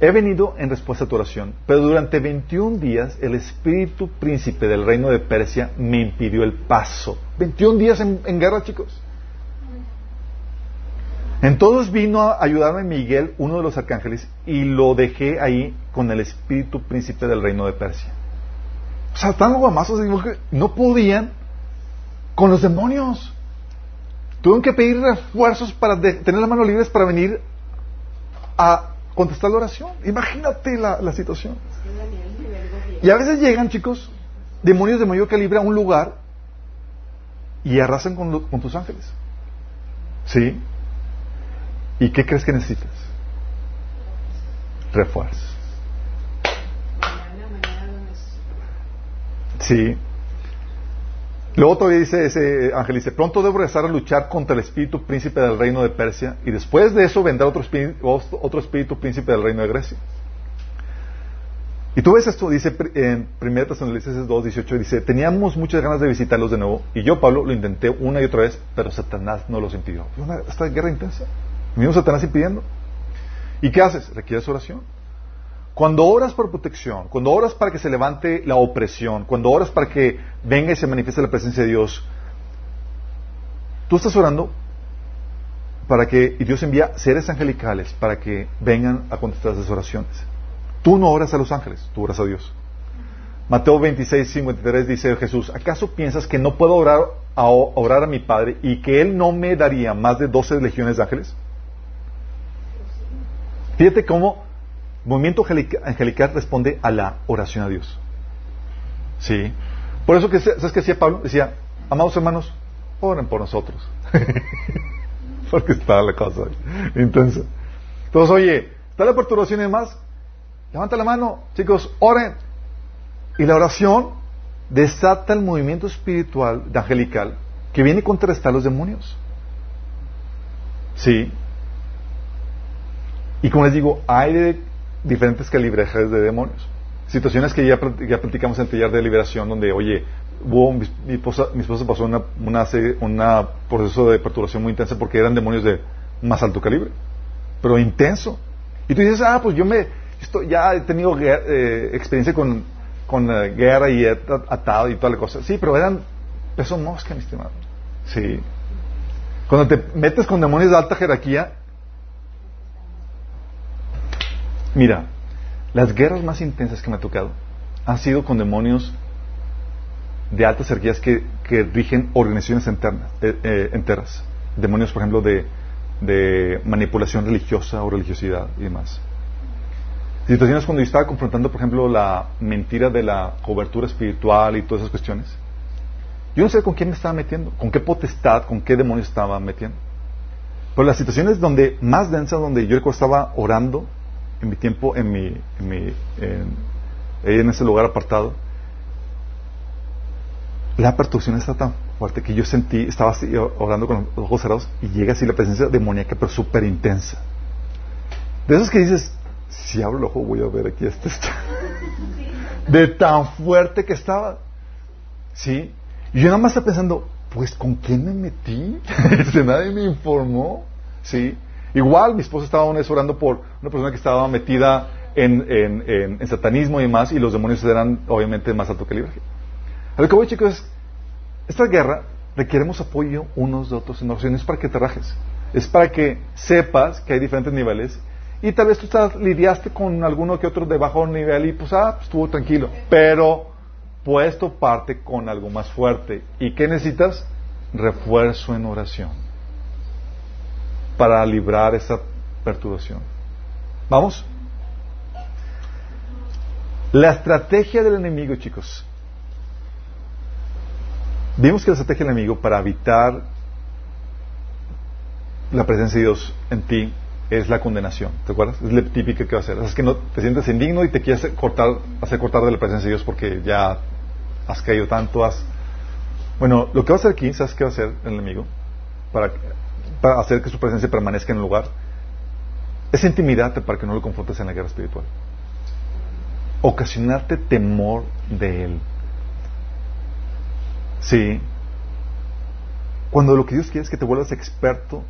he venido en respuesta a tu oración, pero durante 21 días el espíritu príncipe del reino de Persia me impidió el paso. 21 días en, en guerra, chicos. Entonces vino a ayudarme Miguel, uno de los arcángeles, y lo dejé ahí con el espíritu príncipe del reino de Persia. O sea, tan guamazos no podían con los demonios. Tuvieron que pedir refuerzos para de- tener las manos libres para venir a contestar la oración. Imagínate la, situación. Y a veces llegan, chicos, demonios de mayor calibre a un lugar y arrasan con, con tus ángeles. ¿Sí? ¿Y qué crees que necesitas? Refuerzos. Sí. Luego todavía dice ese ángel, dice, pronto debo regresar a luchar contra el espíritu príncipe del reino de Persia y después de eso vendrá otro espíritu, otro espíritu príncipe del reino de Grecia. Y tú ves esto, dice en 1 Tesalonicenses 2, 18, dice, teníamos muchas ganas de visitarlos de nuevo y yo, Pablo, lo intenté una y otra vez, pero Satanás no los impidió. Esta guerra intensa. Vino Satanás impidiendo. ¿Y qué haces? Requieres oración. Cuando oras por protección, cuando oras para que se levante la opresión, cuando oras para que venga y se manifieste la presencia de Dios, tú estás orando para que, y Dios envía seres angelicales para que vengan a contestar esas oraciones. Tú no oras a los ángeles, tú oras a Dios. Mateo 26, 53 dice Jesús, ¿acaso piensas que no puedo orar a, orar a mi Padre y que Él no me daría más de 12 legiones de ángeles? Fíjate cómo movimiento angelica- angelical responde a la oración a Dios. Sí. Por eso que, ¿sabes qué decía Pablo? Decía, amados hermanos, oren por nosotros. Porque está la cosa intensa. Entonces, oye, está la perturbación y demás. Levanta la mano, chicos, oren. Y la oración desata el movimiento espiritual angelical que viene a contrarrestar los demonios. Sí. Y como les digo, hay de diferentes calibrejes de demonios. Situaciones que ya, ya platicamos en el de liberación, donde, oye, hubo, mi, esposa, mi esposa pasó una, una, una proceso de perturbación muy intensa porque eran demonios de más alto calibre, pero intenso. Y tú dices, ah, pues yo me, esto, ya he tenido eh, experiencia con, con eh, guerra y he at- atado y toda la cosa. Sí, pero eran peso mosca, mi estimado. Sí. Cuando te metes con demonios de alta jerarquía, Mira, las guerras más intensas que me ha tocado han sido con demonios de altas jerarquías que, que rigen organizaciones eh, eh, enteras. Demonios, por ejemplo, de, manipulación religiosa o religiosidad y demás. Situaciones cuando yo estaba confrontando, por ejemplo, la mentira de la cobertura espiritual y todas esas cuestiones. Yo no sé con quién me estaba metiendo, con qué potestad, con qué demonio estaba metiendo. Pero las situaciones donde más densas, donde yo estaba orando en mi tiempo, en mi, en mi, en- en ese lugar apartado, la perturbación está tan fuerte que yo sentí, estaba así orando con los ojos cerrados y llega así la presencia demoníaca, pero súper intensa. De esos que dices, si abro el ojo voy a ver aquí este está. De tan fuerte que estaba. ¿Sí? Y yo nada más estaba pensando, pues ¿con quién me metí? Este, nadie me informó. ¿Sí? Igual mi esposa estaba una vez orando por una persona que estaba metida en, en, en, satanismo y demás, y los demonios eran obviamente más alto calibre. A lo que voy, chicos, es, esta guerra requeremos apoyo unos de otros en oraciones para que te rajes. Es para que sepas que hay diferentes niveles y tal vez tú estás, lidiaste con alguno que otro de bajo nivel y pues, ah, pues, estuvo tranquilo. Pero puesto parte con algo más fuerte. ¿Y qué necesitas? Refuerzo en oración para librar esa perturbación. ¿Vamos? La estrategia del enemigo, chicos. Vimos que la estrategia del enemigo para evitar la presencia de Dios en ti es la condenación. ¿Te acuerdas? Es la típica que va a hacer. Es que no te sientes indigno y te quieres cortar, hacer cortar de la presencia de Dios porque ya has caído tanto, has... Bueno, lo que va a hacer aquí, ¿sabes qué va a hacer el enemigo? Para, para hacer que su presencia permanezca en el lugar. Es intimidarte para que no lo confrontes en la guerra espiritual. Ocasionarte temor de Él. Sí. Cuando lo que Dios quiere es que te vuelvas experto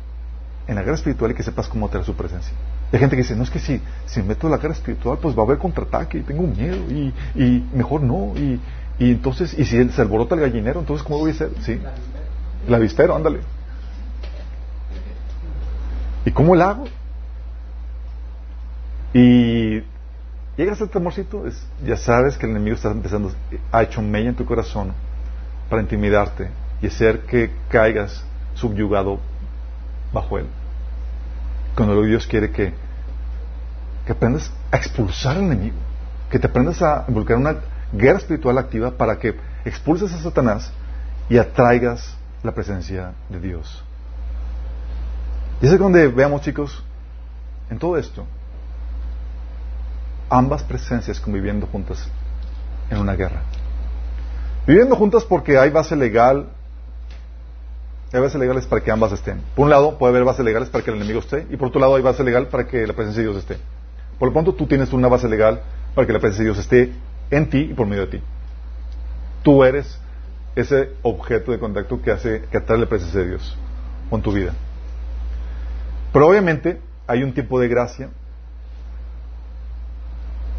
en la guerra espiritual y que sepas cómo traer su presencia. Hay gente que dice, no es que si, si me meto en la guerra espiritual, pues va a haber contraataque y tengo miedo y, y mejor no. Y, y, entonces, y si se alborota el gallinero, entonces ¿cómo voy a hacer? Sí. La avispero, ándale. ¿Y cómo la hago? Y llegas al temorcito, es, ya sabes que el enemigo está empezando, ha hecho mella en tu corazón para intimidarte y hacer que caigas subyugado bajo él. Cuando Dios quiere que, que aprendas a expulsar al enemigo, que te aprendas a involucrar una guerra espiritual activa para que expulses a Satanás y atraigas la presencia de Dios. Y es donde veamos, chicos, en todo esto, ambas presencias conviviendo juntas en una guerra. Viviendo juntas porque hay base legal hay bases legales para que ambas estén. Por un lado, puede haber bases legales para que el enemigo esté, y por otro lado, hay base legal para que la presencia de Dios esté. Por lo pronto, tú tienes una base legal para que la presencia de Dios esté en ti y por medio de ti. Tú eres ese objeto de contacto que hace que atrae la presencia de Dios con tu vida. Pero obviamente hay un tipo de gracia.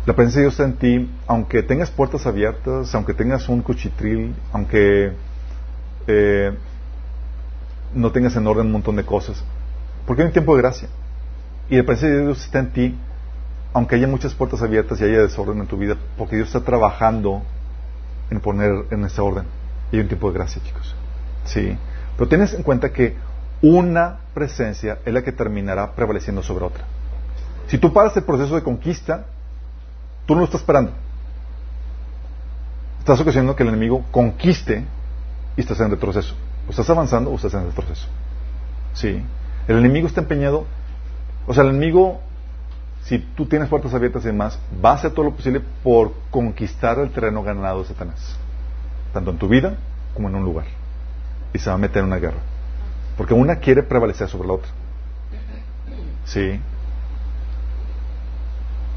La presencia de Dios está en ti, aunque tengas puertas abiertas, aunque tengas un cuchitril, aunque eh, no tengas en orden un montón de cosas. Porque hay un tiempo de gracia. Y la presencia de Dios está en ti, aunque haya muchas puertas abiertas y haya desorden en tu vida, porque Dios está trabajando en poner en ese orden. Y hay un tiempo de gracia, chicos. Sí. Pero tienes en cuenta que una presencia es la que terminará prevaleciendo sobre otra. Si tú paras el proceso de conquista, tú no lo estás esperando. Estás ocasionando que el enemigo conquiste y estás en retroceso. O estás avanzando o estás en el proceso. Sí. El enemigo está empeñado. O sea, el enemigo, si tú tienes puertas abiertas y demás, va a hacer todo lo posible por conquistar el terreno ganado de Satanás. Tanto en tu vida como en un lugar. Y se va a meter en una guerra. Porque una quiere prevalecer sobre la otra. Sí.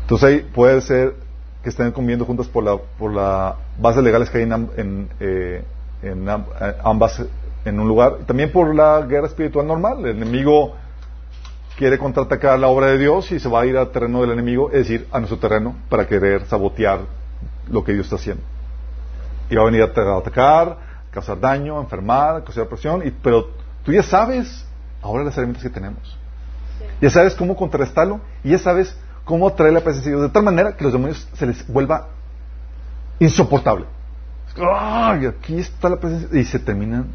Entonces ahí puede ser que estén conviviendo juntas por la, por la bases legales que hay en, en, eh, en ambas en un lugar, también por la guerra espiritual normal. El enemigo quiere contraatacar la obra de Dios y se va a ir al terreno del enemigo, es decir, a nuestro terreno, para querer sabotear lo que Dios está haciendo. Y va a venir a atacar, causar daño, enfermar, causar presión, y, pero tú ya sabes ahora las herramientas que tenemos. Ya sabes cómo contrarrestarlo y ya sabes cómo traer la presencia de Dios de tal manera que los demonios se les vuelva insoportable. ¡Ay! Aquí está la presencia y se terminan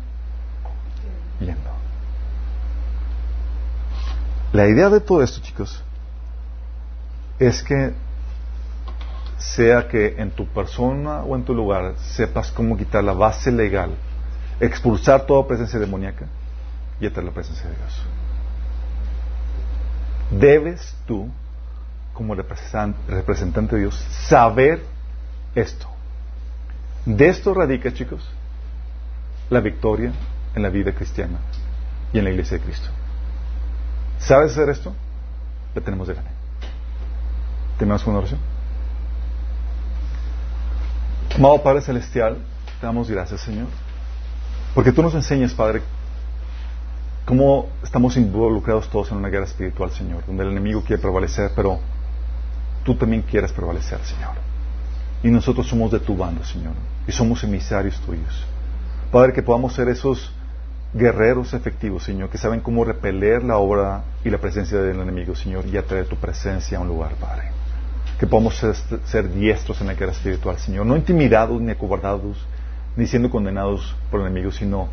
la idea de todo esto, chicos, es que sea que en tu persona o en tu lugar sepas cómo quitar la base legal, expulsar toda presencia demoníaca y atraer la presencia de Dios. Debes tú, como representante de Dios, saber esto. De esto radica, chicos, la victoria en la vida cristiana y en la iglesia de Cristo. ¿Sabes hacer esto? La tenemos de ganar. ¿Tenemos una oración? Amado Padre Celestial, te damos gracias, Señor. Porque tú nos enseñas, Padre, cómo estamos involucrados todos en una guerra espiritual, Señor, donde el enemigo quiere prevalecer, pero tú también quieres prevalecer, Señor. Y nosotros somos de tu bando, Señor, y somos emisarios tuyos. Padre, que podamos ser esos guerreros efectivos, Señor, que saben cómo repeler la obra y la presencia del enemigo, Señor, y atraer tu presencia a un lugar, Padre. Que podamos ser, diestros en la guerra espiritual, Señor, no intimidados ni acobardados, ni siendo condenados por el enemigo, sino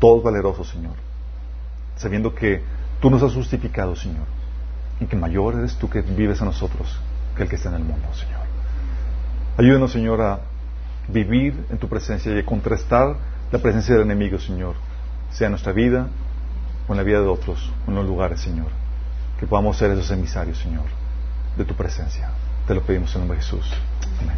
todos valerosos, Señor, sabiendo que tú nos has justificado, Señor, y que mayor eres tú que vives en nosotros que el que está en el mundo, Señor. Ayúdenos, Señor, a vivir en tu presencia y a contrastar la presencia del enemigo, Señor, sea en nuestra vida o en la vida de otros, o en los lugares, Señor. Que podamos ser esos emisarios, Señor, de tu presencia. Te lo pedimos en nombre de Jesús. Amén.